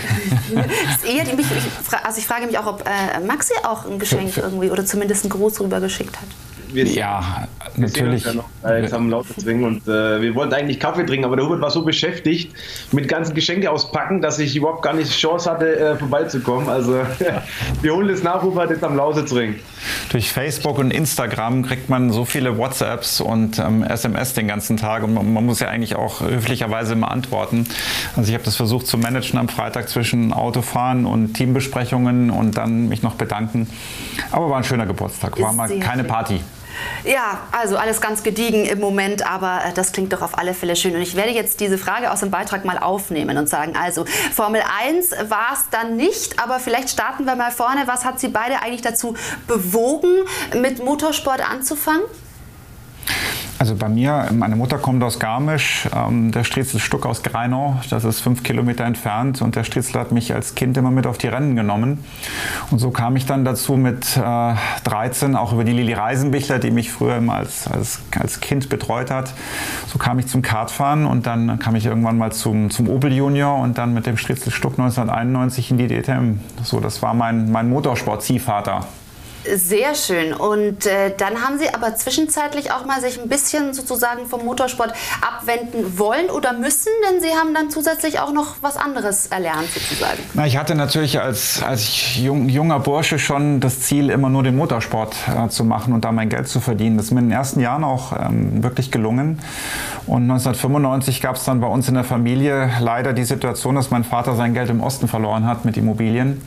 eher die, mich, ich, also ich frage mich auch, ob äh, Maxi auch ein Geschenk für, für irgendwie oder zumindest einen Gruß rübergeschickt hat wir, ja, wir natürlich. Ja noch, äh, jetzt haben lauter trinken und äh, wir wollten eigentlich Kaffee trinken, aber der Hubert war so beschäftigt mit ganzen Geschenke auspacken, dass ich überhaupt gar nicht Chance hatte, äh, vorbeizukommen. Also wir holen es nach, Hubert jetzt am Lausitzring. Durch Facebook und Instagram kriegt man so viele WhatsApps und ähm, SMS den ganzen Tag und man, man, muss ja eigentlich auch höflicherweise immer antworten. Also ich habe das versucht zu managen am Freitag zwischen Autofahren und Teambesprechungen und dann mich noch bedanken. Aber war ein schöner Geburtstag, war mal keine Party. Ja, also alles ganz gediegen im Moment, aber äh, das klingt doch auf alle Fälle schön. Und ich werde jetzt diese Frage aus dem Beitrag mal aufnehmen und sagen, also Formel 1 war es dann nicht, aber vielleicht starten wir mal vorne. Was hat Sie beide eigentlich dazu bewogen, mit Motorsport anzufangen? Also bei mir, meine Mutter kommt aus Garmisch, ähm, der Striezel Stuck aus Greinau, das ist fünf Kilometer entfernt und der Striezel hat mich als Kind immer mit auf die Rennen genommen. Und so kam ich dann dazu mit äh, 13, auch über die Lili Reisenbichler, die mich früher immer als, als, als Kind betreut hat. So kam ich zum Kartfahren und dann kam ich irgendwann mal zum, zum Opel Junior und dann mit dem Striezel Stuck 1991 in die DTM. So, das war mein, mein Motorsport-Ziehvater. Sehr schön. Und äh, dann haben Sie aber zwischenzeitlich auch mal sich ein bisschen sozusagen vom Motorsport abwenden wollen oder müssen, denn Sie haben dann zusätzlich auch noch was anderes erlernt sozusagen. Na, ich hatte natürlich als, als jung, junger Bursche schon das Ziel, immer nur den Motorsport äh, zu machen und da mein Geld zu verdienen. Das ist mir in den ersten Jahren auch ähm, wirklich gelungen. Und 1995 gab es dann bei uns in der Familie leider die Situation, dass mein Vater sein Geld im Osten verloren hat mit Immobilien.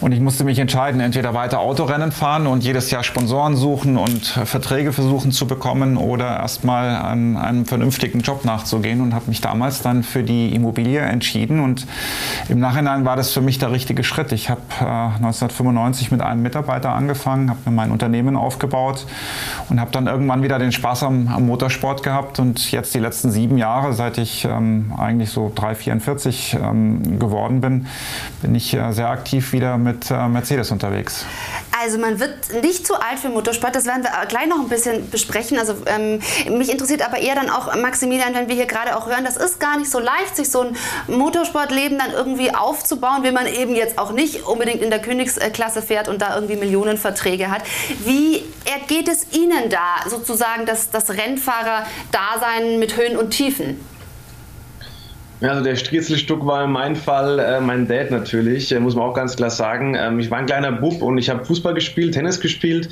Und ich musste mich entscheiden, entweder weiter Autorennen fahren und jedes Jahr Sponsoren suchen und Verträge versuchen zu bekommen oder erstmal an einem vernünftigen Job nachzugehen und habe mich damals dann für die Immobilie entschieden und im Nachhinein war das für mich der richtige Schritt. Ich habe äh, 1995 mit einem Mitarbeiter angefangen, habe mir mein Unternehmen aufgebaut und habe dann irgendwann wieder den Spaß am, am, Motorsport gehabt und jetzt die letzten sieben Jahre, seit ich ähm, eigentlich so 3,44 ähm, geworden bin, bin ich äh, sehr aktiv wieder mit äh, Mercedes unterwegs. Also man wird nicht zu alt für Motorsport, das werden wir gleich noch ein bisschen besprechen. Also ähm, mich interessiert aber eher dann auch, Maximilian, wenn wir hier gerade auch hören, das ist gar nicht so leicht, sich so ein Motorsportleben dann irgendwie aufzubauen, wenn man eben jetzt auch nicht unbedingt in der Königsklasse fährt und da irgendwie Millionenverträge hat. Wie ergeht es Ihnen da sozusagen das, das Rennfahrer-Dasein mit Höhen und Tiefen? Also der Striezelstuck war in meinem Fall äh, mein Dad natürlich, äh, muss man auch ganz klar sagen. Ähm, ich war ein kleiner Bub und ich habe Fußball gespielt, Tennis gespielt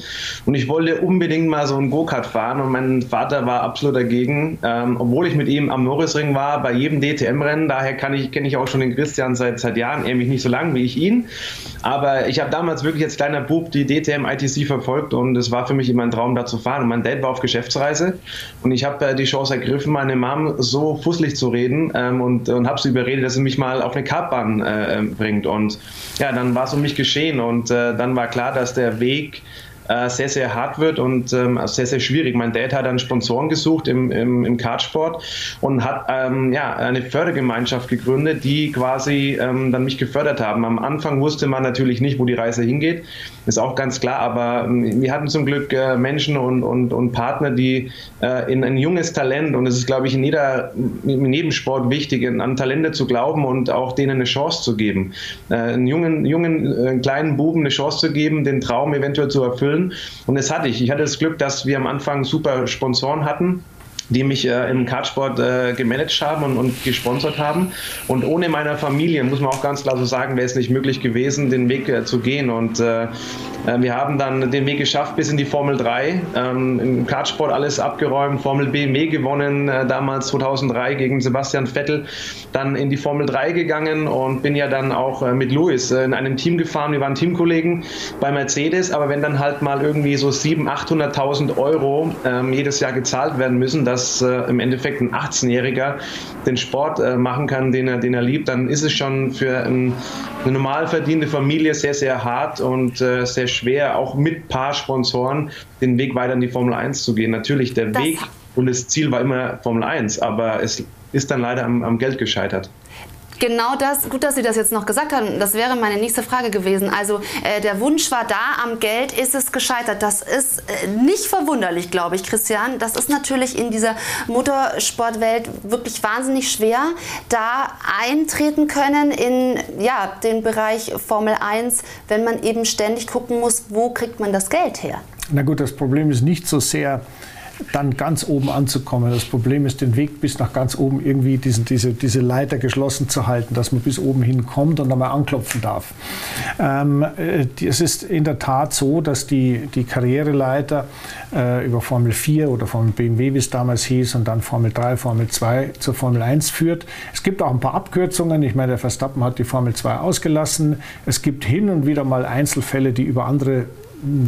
und ich wollte unbedingt mal so ein Go-Kart fahren und mein Vater war absolut dagegen, ähm, obwohl ich mit ihm am Norrisring war, bei jedem DTM-Rennen. Daher ich, kenne ich auch schon den Christian seit, seit Jahren, er mich nicht so lange wie ich ihn. Aber ich habe damals wirklich als kleiner Bub die DTM ITC verfolgt und es war für mich immer ein Traum, da zu fahren. Und mein Dad war auf Geschäftsreise und ich habe äh, die Chance ergriffen, meine Mom so fusselig zu reden ähm, und, und habe sie überredet, dass sie mich mal auf eine Kartbahn äh, ähm, bringt. Und ja, dann war es um mich geschehen und äh, dann war klar, dass der Weg äh, sehr, sehr hart wird und ähm, sehr, sehr schwierig. Mein Dad hat dann Sponsoren gesucht im, im, im Kartsport und hat ähm, ja, eine Fördergemeinschaft gegründet, die quasi ähm, dann mich gefördert haben. Am Anfang wusste man natürlich nicht, wo die Reise hingeht, ist auch ganz klar, aber ähm, wir hatten zum Glück äh, Menschen und, und, und Partner, die äh, in ein junges Talent, und es ist, glaube ich, in, jeder, in jedem Sport wichtig, an Talente zu glauben und auch denen eine Chance zu geben. Äh, einen jungen, jungen äh, kleinen Buben eine Chance zu geben, den Traum eventuell zu erfüllen Und das hatte ich. Ich hatte das Glück, dass wir am Anfang super Sponsoren hatten die mich äh, im Kartsport äh, gemanagt haben und, und gesponsert haben. Und ohne meiner Familie, muss man auch ganz klar so sagen, wäre es nicht möglich gewesen, den Weg äh, zu gehen. Und äh, äh, wir haben dann den Weg geschafft bis in die Formel 3. Ähm, Im Kartsport alles abgeräumt, Formel BMW gewonnen, äh, damals 2003 gegen Sebastian Vettel. Dann in die Formel 3 gegangen und bin ja dann auch mit Louis in einem Team gefahren. Wir waren Teamkollegen bei Mercedes, aber wenn dann halt mal irgendwie so 700.000, 800.000 Euro ähm, jedes Jahr gezahlt werden müssen, dass äh, im Endeffekt ein 18-Jähriger den Sport äh, machen kann, den er, den er liebt, dann ist es schon für ein, eine normal verdiente Familie sehr, sehr hart und äh, sehr schwer, auch mit paar Sponsoren den Weg weiter in die Formel 1 zu gehen. Natürlich, der das Weg und das Ziel war immer Formel 1, aber es ist dann leider am, am Geld gescheitert. Genau das, gut, dass Sie das jetzt noch gesagt haben. Das wäre meine nächste Frage gewesen. Also äh, der Wunsch war da, am Geld ist es gescheitert. Das ist äh, nicht verwunderlich, glaube ich, Christian. Das ist natürlich in dieser Motorsportwelt wirklich wahnsinnig schwer, da eintreten können in ja, den Bereich Formel 1, wenn man eben ständig gucken muss, wo kriegt man das Geld her. Na gut, das Problem ist nicht so sehr, dann ganz oben anzukommen. Das Problem ist, den Weg bis nach ganz oben irgendwie diesen, diese, diese Leiter geschlossen zu halten, dass man bis oben hinkommt und dann mal anklopfen darf. Ähm, äh, es ist in der Tat so, dass die, die Karriereleiter äh, über Formel 4 oder Formel BMW, wie es damals hieß, und dann Formel 3, Formel 2 zur Formel 1 führt. Es gibt auch ein paar Abkürzungen. Ich meine, der Verstappen hat die Formel 2 ausgelassen. Es gibt hin und wieder mal Einzelfälle, die über andere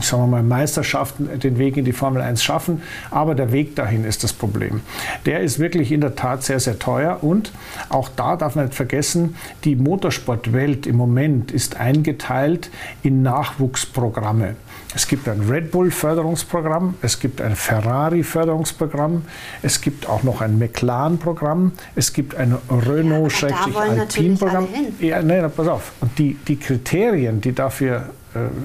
sagen wir mal, Meisterschaften den Weg in die Formel 1 schaffen. Aber der Weg dahin ist das Problem. Der ist wirklich in der Tat sehr, sehr teuer. Und auch da darf man nicht vergessen, die Motorsportwelt im Moment ist eingeteilt in Nachwuchsprogramme. Es gibt ein Red Bull-Förderungsprogramm, es gibt ein Ferrari-Förderungsprogramm, es gibt auch noch ein McLaren-Programm, es gibt ein Renault-Alpine-Programm. Ja, nee, pass auf. Und die, die Kriterien, die dafür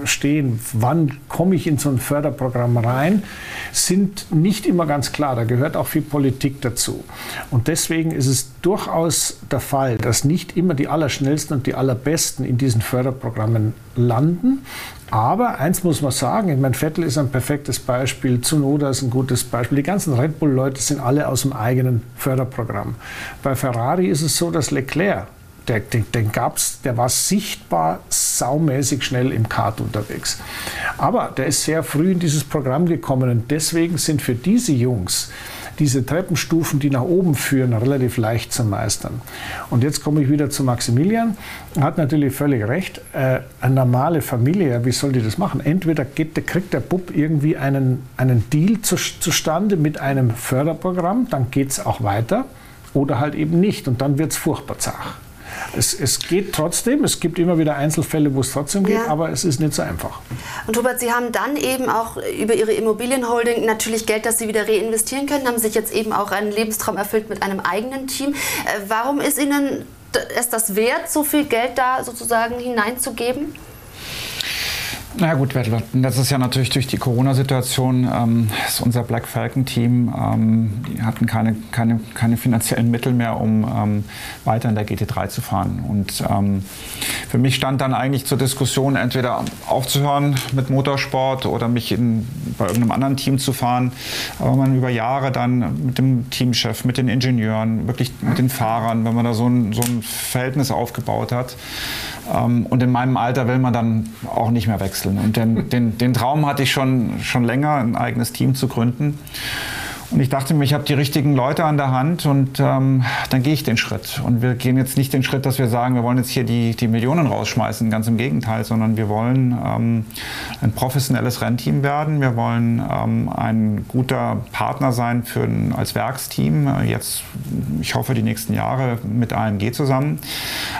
stehen, wann komme ich in so ein Förderprogramm rein, sind nicht immer ganz klar. Da gehört auch viel Politik dazu. Und deswegen ist es durchaus der Fall, dass nicht immer die Allerschnellsten und die Allerbesten in diesen Förderprogrammen landen. Aber eins muss man sagen, ich meine, Vettel ist ein perfektes Beispiel, Zunoda ist ein gutes Beispiel. Die ganzen Red Bull-Leute sind alle aus dem eigenen Förderprogramm. Bei Ferrari ist es so, dass Leclerc der, den, den gab's, der war sichtbar saumäßig schnell im Kart unterwegs. Aber der ist sehr früh in dieses Programm gekommen und deswegen sind für diese Jungs diese Treppenstufen, die nach oben führen, relativ leicht zu meistern. Und jetzt komme ich wieder zu Maximilian. Er hat natürlich völlig recht. Äh, eine normale Familie, wie soll die das machen? Entweder geht, kriegt der Bub irgendwie einen, einen Deal zu, zustande mit einem Förderprogramm, dann geht es auch weiter, oder halt eben nicht. Und dann wird es furchtbar zach. Es, es geht trotzdem, es gibt immer wieder Einzelfälle, wo es trotzdem geht, ja. aber es ist nicht so einfach. Und Hubert, Sie haben dann eben auch über Ihre Immobilienholding natürlich Geld, das Sie wieder reinvestieren können, haben sich jetzt eben auch einen Lebenstraum erfüllt mit einem eigenen Team. Äh, warum ist Ihnen ist das wert, so viel Geld da sozusagen hineinzugeben? Na gut, das ist ja natürlich durch die Corona-Situation, ähm, ist unser Black Falcon-Team, ähm, die hatten keine, keine, keine finanziellen Mittel mehr, um ähm, weiter in der GT3 zu fahren. Und ähm, für mich stand dann eigentlich zur Diskussion, entweder aufzuhören mit Motorsport oder mich in, bei irgendeinem anderen Team zu fahren. Aber man über Jahre dann mit dem Teamchef, mit den Ingenieuren, wirklich mit den Fahrern, wenn man da so ein, so ein Verhältnis aufgebaut hat. Ähm, und in meinem Alter will man dann auch nicht mehr wechseln wechseln. Und den, den, den Traum hatte ich schon, schon länger, ein eigenes Team zu gründen. Und ich dachte mir, ich habe die richtigen Leute an der Hand und ähm, dann gehe ich den Schritt. Und wir gehen jetzt nicht den Schritt, dass wir sagen, wir wollen jetzt hier die, die Millionen rausschmeißen, ganz im Gegenteil, sondern wir wollen ähm, ein professionelles Rennteam werden. Wir wollen ähm, ein guter Partner sein für ein, als Werksteam, äh, jetzt, ich hoffe, die nächsten Jahre mit AMG zusammen.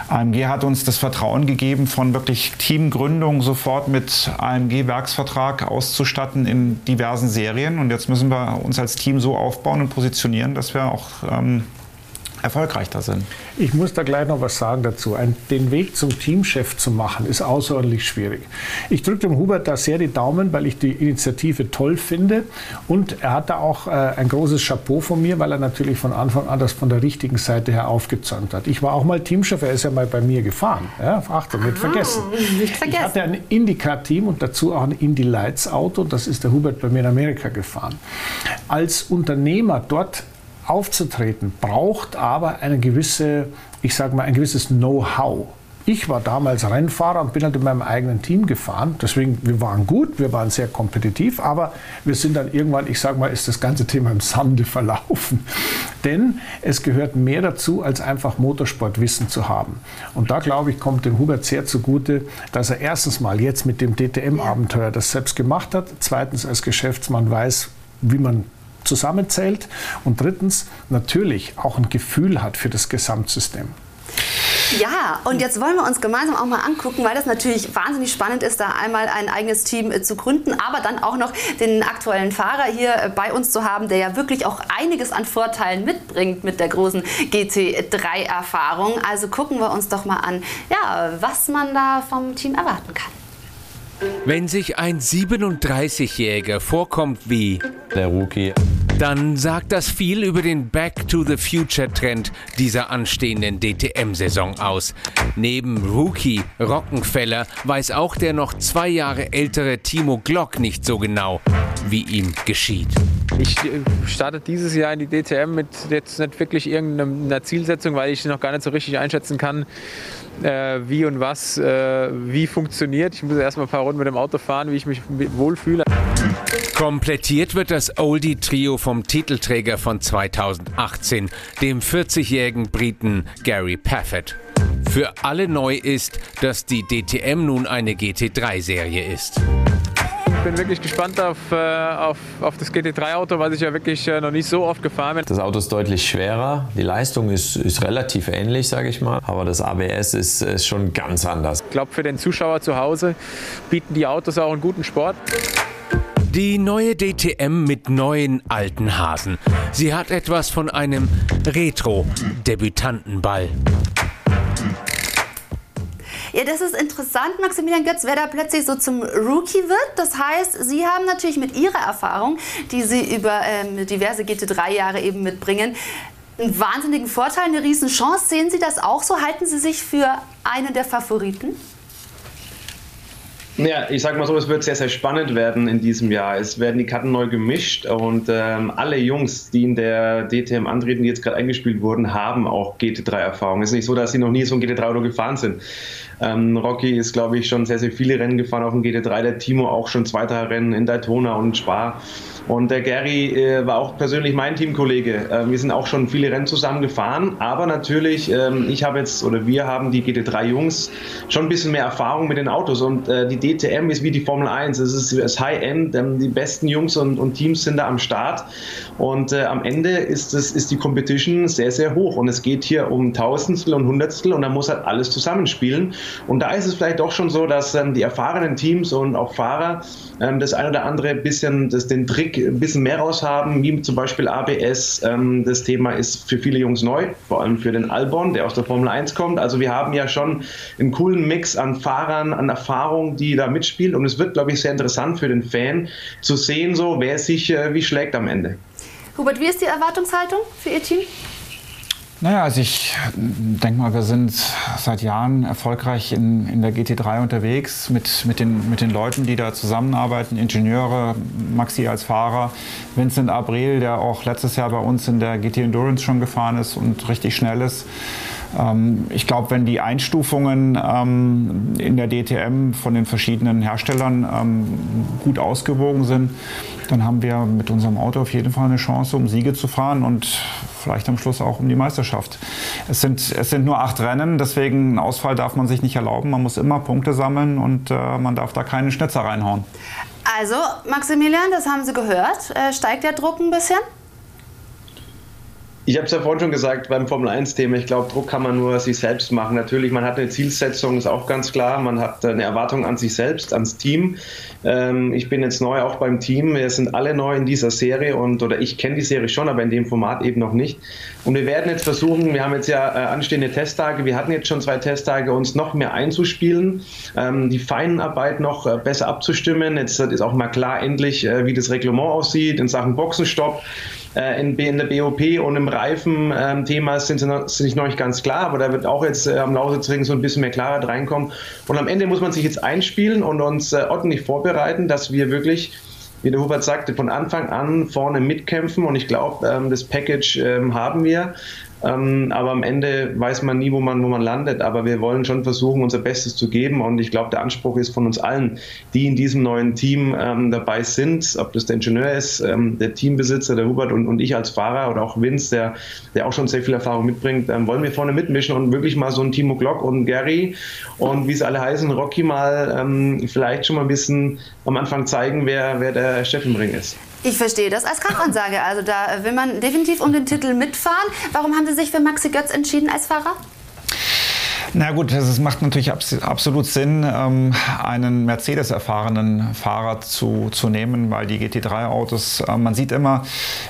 AMG hat uns das Vertrauen gegeben, von wirklich Teamgründung sofort mit AMG-Werksvertrag auszustatten in diversen Serien. Und jetzt müssen wir uns als Team so aufbauen und positionieren, dass wir auch ähm, erfolgreich da sind. Ich muss da gleich noch was sagen dazu. Ein, den Weg zum Teamchef zu machen, ist außerordentlich schwierig. Ich drücke dem Hubert da sehr die Daumen, weil ich die Initiative toll finde. Und er hat da auch äh, ein großes Chapeau von mir, weil er natürlich von Anfang an das von der richtigen Seite her aufgezäumt hat. Ich war auch mal Teamchef, er ist ja mal bei mir gefahren. Ja, Achtung, nicht ah, vergessen. Nicht vergessen. Ich hatte ein Indycar-Team und dazu auch ein Indy Lights Auto. Das ist der Hubert bei mir in Amerika gefahren. Als Unternehmer dort aufzutreten, braucht aber eine gewisse, ich sage mal, ein gewisses Know-how. Ich war damals Rennfahrer und bin halt in meinem eigenen Team gefahren. Deswegen, wir waren gut, wir waren sehr kompetitiv, aber wir sind dann irgendwann, ich sage mal, ist das ganze Thema im Sande verlaufen. Denn es gehört mehr dazu, als einfach Motorsportwissen zu haben. Und da, glaube ich, kommt dem Hubert sehr zugute, dass er erstens mal jetzt mit dem DTM-Abenteuer das selbst gemacht hat, zweitens als Geschäftsmann weiß, wie man zusammenzählt und drittens natürlich auch ein Gefühl hat für das Gesamtsystem. Ja, und jetzt wollen wir uns gemeinsam auch mal angucken, weil das natürlich wahnsinnig spannend ist, da einmal ein eigenes Team äh, zu gründen, aber dann auch noch den aktuellen Fahrer hier äh, bei uns zu haben, der ja wirklich auch einiges an Vorteilen mitbringt mit der großen GT3-Erfahrung. Also gucken wir uns doch mal an, ja, was man da vom Team erwarten kann. Wenn sich ein 37-Jähriger vorkommt wie der Rookie, dann sagt das viel über den Back to the Future Trend dieser anstehenden DTM-Saison aus. Neben Rookie Rockenfeller weiß auch der noch zwei Jahre ältere Timo Glock nicht so genau, wie ihm geschieht. Ich äh, starte dieses Jahr in die DTM mit jetzt nicht wirklich irgendeiner Zielsetzung, weil ich noch gar nicht so richtig einschätzen kann, äh, wie und was äh, wie funktioniert. Ich muss erstmal ein paar Runden mit dem Auto fahren, wie ich mich wohlfühle. Komplettiert wird das Oldie-Trio vom Titelträger von 2018, dem 40-jährigen Briten Gary Paffett. Für alle neu ist, dass die DTM nun eine GT3-Serie ist. Ich bin wirklich gespannt auf, äh, auf, auf das GT3-Auto, was ich ja wirklich äh, noch nicht so oft gefahren bin. Das Auto ist deutlich schwerer. Die Leistung ist, ist relativ ähnlich, sage ich mal. Aber das ABS ist, ist schon ganz anders. Ich glaube, für den Zuschauer zu Hause bieten die Autos auch einen guten Sport. Die neue DTM mit neuen alten Hasen. Sie hat etwas von einem Retro-Debütantenball. Ja, das ist interessant, Maximilian Götz, wer da plötzlich so zum Rookie wird. Das heißt, Sie haben natürlich mit Ihrer Erfahrung, die Sie über ähm, diverse GT3-Jahre eben mitbringen, einen wahnsinnigen Vorteil, eine Riesenchance. Sehen Sie das auch so? Halten Sie sich für einen der Favoriten? Ja, ich sag mal so, es wird sehr, sehr spannend werden in diesem Jahr. Es werden die Karten neu gemischt und ähm, alle Jungs, die in der DTM antreten, die jetzt gerade eingespielt wurden, haben auch GT3-Erfahrung. Es ist nicht so, dass sie noch nie so ein GT3-Auto gefahren sind. Ähm, Rocky ist, glaube ich, schon sehr, sehr viele Rennen gefahren auf dem GT3. Der Timo auch schon zweiter Rennen in Daytona und Spa. Und der Gary äh, war auch persönlich mein Teamkollege. Äh, wir sind auch schon viele Rennen zusammen gefahren. Aber natürlich, ähm, ich habe jetzt oder wir haben die GT3-Jungs schon ein bisschen mehr Erfahrung mit den Autos. Und äh, die DTM ist wie die Formel 1. Es ist das High-End. Ähm, die besten Jungs und, und, Teams sind da am Start. Und äh, am Ende ist, das, ist die Competition sehr, sehr hoch. Und es geht hier um Tausendstel und Hundertstel. Und da muss halt alles zusammenspielen. Und da ist es vielleicht doch schon so, dass ähm, die erfahrenen Teams und auch Fahrer ähm, das ein oder andere bisschen das, den Trick ein bisschen mehr raushaben, wie zum Beispiel ABS. Ähm, das Thema ist für viele Jungs neu, vor allem für den Albon, der aus der Formel 1 kommt. Also wir haben ja schon einen coolen Mix an Fahrern, an Erfahrung, die da mitspielen. Und es wird, glaube ich, sehr interessant für den Fan zu sehen, so wer sich äh, wie schlägt am Ende. Hubert, wie ist die Erwartungshaltung für Ihr Team? Naja, also ich denke mal, wir sind seit Jahren erfolgreich in, in der GT3 unterwegs mit, mit, den, mit den Leuten, die da zusammenarbeiten, Ingenieure, Maxi als Fahrer, Vincent Abril, der auch letztes Jahr bei uns in der GT Endurance schon gefahren ist und richtig schnell ist. Ähm, ich glaube, wenn die Einstufungen ähm, in der DTM von den verschiedenen Herstellern ähm, gut ausgewogen sind, dann haben wir mit unserem Auto auf jeden Fall eine Chance, um Siege zu fahren und vielleicht am Schluss auch um die Meisterschaft. Es sind, es sind nur acht Rennen, deswegen einen Ausfall darf man sich nicht erlauben. Man muss immer Punkte sammeln und äh, man darf da keine Schnitzer reinhauen. Also, Maximilian, das haben Sie gehört. Äh, steigt der Druck ein bisschen? Ich habe es ja vorhin schon gesagt beim Formel 1-Thema. Ich glaube, Druck kann man nur sich selbst machen. Natürlich, man hat eine Zielsetzung, ist auch ganz klar. Man hat eine Erwartung an sich selbst, ans Team. Ähm, ich bin jetzt neu auch beim Team. Wir sind alle neu in dieser Serie und oder ich kenne die Serie schon, aber in dem Format eben noch nicht. Und wir werden jetzt versuchen, wir haben jetzt ja äh, anstehende Testtage, wir hatten jetzt schon zwei Testtage, uns noch mehr einzuspielen, ähm, die Feinarbeit noch äh, besser abzustimmen. Jetzt ist auch mal klar endlich, äh, wie das Reglement aussieht in Sachen Boxenstopp. Äh, in, in, der BOP und im Reifen-Thema ähm, sind sie noch, nicht ganz klar, aber da wird auch jetzt äh, am Lausitzring so ein bisschen mehr Klarheit reinkommen. Und am Ende muss man sich jetzt einspielen und uns äh, ordentlich vorbereiten, dass wir wirklich wie der Hubert sagte, von Anfang an vorne mitkämpfen und ich glaube, ähm, das Package ähm, haben wir. Ähm, aber am Ende weiß man nie, wo man, wo man landet. Aber wir wollen schon versuchen, unser Bestes zu geben. Und ich glaube, der Anspruch ist von uns allen, die in diesem neuen Team ähm, dabei sind, ob das der Ingenieur ist, ähm, der Teambesitzer, der Hubert und, und ich als Fahrer oder auch Vince, der, der auch schon sehr viel Erfahrung mitbringt, ähm, wollen wir vorne mitmischen und wirklich mal so ein Timo Glock und Gary und wie sie alle heißen, Rocky mal ähm, vielleicht schon mal ein bisschen am Anfang zeigen, wer, wer der Chef im Ring ist. Ich verstehe das als Kampfansage. Also da will man definitiv um den Titel mitfahren. Warum haben Sie sich für Maxi Götz entschieden als Fahrer? Na gut, es macht natürlich absolut Sinn, ähm, einen Mercedes-erfahrenen Fahrer zu, zu nehmen, weil die GT3-Autos, äh, man sieht immer,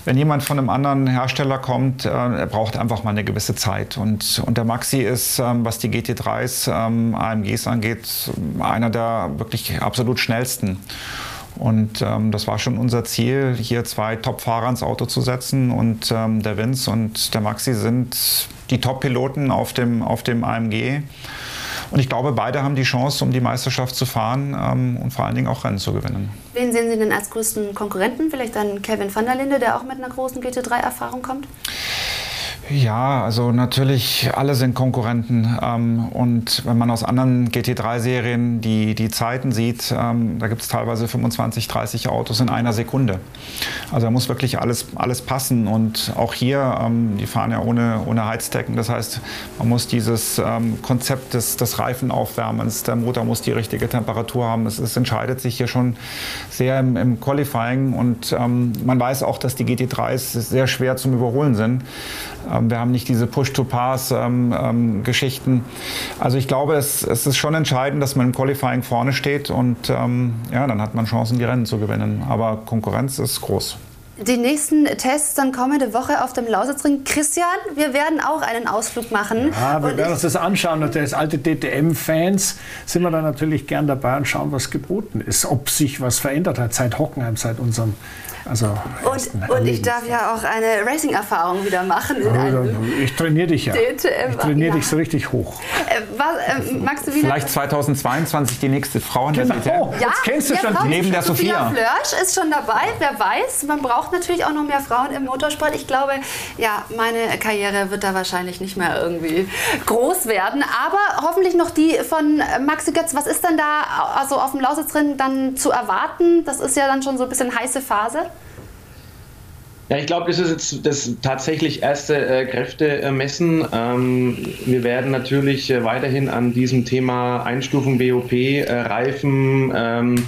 wenn jemand von einem anderen Hersteller kommt, äh, er braucht einfach mal eine gewisse Zeit. Und, und der Maxi ist, ähm, was die GT3s, ähm, AMGs angeht, einer der wirklich absolut schnellsten. Und ähm, das war schon unser Ziel, hier zwei Top-Fahrer ins Auto zu setzen. Und ähm, der Vince und der Maxi sind die Top-Piloten auf dem, auf dem AMG. Und ich glaube, beide haben die Chance, um die Meisterschaft zu fahren ähm, und vor allen Dingen auch Rennen zu gewinnen. Wen sehen Sie denn als größten Konkurrenten? Vielleicht dann Kevin van der Linde, der auch mit einer großen GT3-Erfahrung kommt? Ja, also natürlich, alle sind Konkurrenten. Ähm, und wenn man aus anderen GT3-Serien die, die Zeiten sieht, ähm, da gibt es teilweise 25, 30 Autos in einer Sekunde. Also da muss wirklich alles, alles passen. Und auch hier, ähm, die fahren ja ohne, ohne Heizdecken. Das heißt, man muss dieses ähm, Konzept des, des Reifenaufwärmens, der Motor muss die richtige Temperatur haben. Es, es entscheidet sich hier schon sehr im, im Qualifying. Und ähm, man weiß auch, dass die GT3s sehr schwer zum Überholen sind. Ähm, wir haben nicht diese Push-to-Pass-Geschichten. Ähm, ähm, also ich glaube, es, es, ist schon entscheidend, dass man im Qualifying vorne steht und ähm, ja, dann hat man Chancen, die Rennen zu gewinnen. Aber Konkurrenz ist groß. Die nächsten Tests dann kommende Woche auf dem Lausitzring. Christian, wir werden auch einen Ausflug machen. Ja, wir und werden uns das anschauen. Und als alte DTM-Fans sind wir da natürlich gern dabei und schauen, was geboten ist. Ob sich was verändert hat seit Hockenheim, seit unserem also und, und ich darf ja auch eine Racing-Erfahrung wieder machen. ich trainiere dich ja. DTM. Ich trainiere ja. dich so richtig hoch. Äh, was, äh, magst du wieder? Vielleicht 2022 die nächste Frau in der genau. DTM. Oh, ja, jetzt kennst du schon Frau, neben der Sophia. Flörsch ist schon dabei. Wer weiß, man braucht natürlich auch noch mehr Frauen im Motorsport. Ich glaube, ja, meine Karriere wird da wahrscheinlich nicht mehr irgendwie groß werden. Aber hoffentlich noch die von Maxi Götz. Was ist denn da also auf dem Lausitzring dann zu erwarten? Das ist ja dann schon so ein bisschen heiße Phase. Ja, ich glaube, das ist jetzt das tatsächlich erste äh, Kräftemessen. Ähm, wir werden natürlich äh, weiterhin an diesem Thema Einstufung BOP, äh, Reifen, ähm, äh,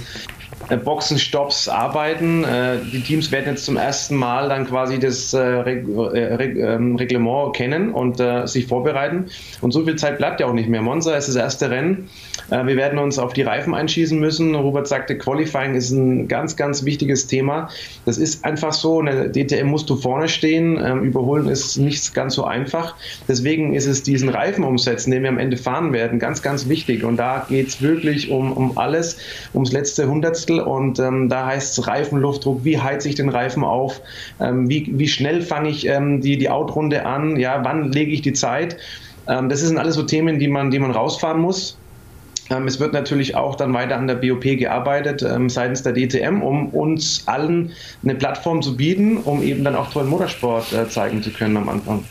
Boxenstopps arbeiten. Äh, die Teams werden jetzt zum ersten Mal dann quasi das äh, ähm, Reglement kennen und sich vorbereiten. Und so viel Zeit bleibt ja auch nicht mehr. Monza ist das erste Rennen. Wir werden uns auf die Reifen einschießen müssen. Robert sagte, Qualifying ist ein ganz, ganz wichtiges Thema. Das ist einfach so. In der DTM musst du vorne stehen. Ähm, überholen ist nicht ganz so einfach. Deswegen ist es diesen Reifen umsetzen, den wir am Ende fahren werden, ganz, ganz wichtig. Und da geht es wirklich um, um alles, ums letzte Hundertstel und ähm, da heißt es Reifenluftdruck, wie heize ich den Reifen auf, ähm, wie, wie schnell fange ich ähm, die, die Outrunde an, ja, wann lege ich die Zeit. Ähm, das sind alles so Themen, die man, die man rausfahren muss. Ähm, es wird natürlich auch dann weiter an der BOP gearbeitet ähm, seitens der DTM, um uns allen eine Plattform zu bieten, um eben dann auch tollen Motorsport äh, zeigen zu können am Anfang.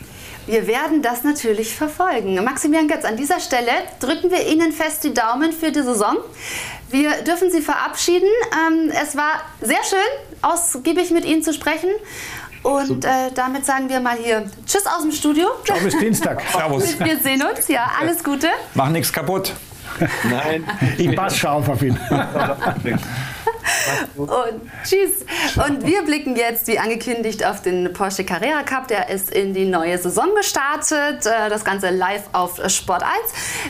Wir werden das natürlich verfolgen. Maximilian Götz, an dieser Stelle drücken wir Ihnen fest die Daumen für die Saison. Wir dürfen Sie verabschieden. Ähm, es war sehr schön, ausgiebig mit Ihnen zu sprechen. Und äh, damit sagen wir mal hier Tschüss aus dem Studio. Ciao bis Dienstag. Servus. Wir sehen uns. Ja, alles Gute. Mach nichts kaputt. Nein. Ich passe scharf auf ihn. Und tschüss. Und wir blicken jetzt, wie angekündigt, auf den Porsche Carrera Cup. Der ist in die neue Saison gestartet. Äh, das Ganze live auf Sport 1.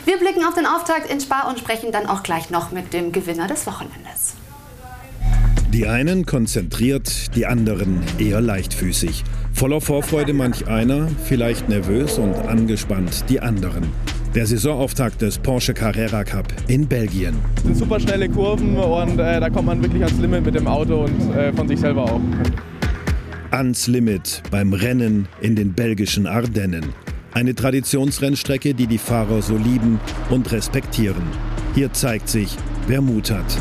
Wir blicken auf den Auftakt in Spa und sprechen dann auch gleich noch mit dem Gewinner des Wochenendes. Die einen konzentriert, die anderen eher leichtfüßig. Voller Vorfreude manch einer, vielleicht nervös und angespannt die anderen. Der Saisonauftakt des Porsche Carrera Cup in Belgien. Das sind super schnelle Kurven und äh, da kommt man wirklich ans Limit mit dem Auto und äh, von sich selber auch. Ans Limit beim Rennen in den belgischen Ardennen. Eine Traditionsrennstrecke, die die Fahrer so lieben und respektieren. Hier zeigt sich, wer Mut hat.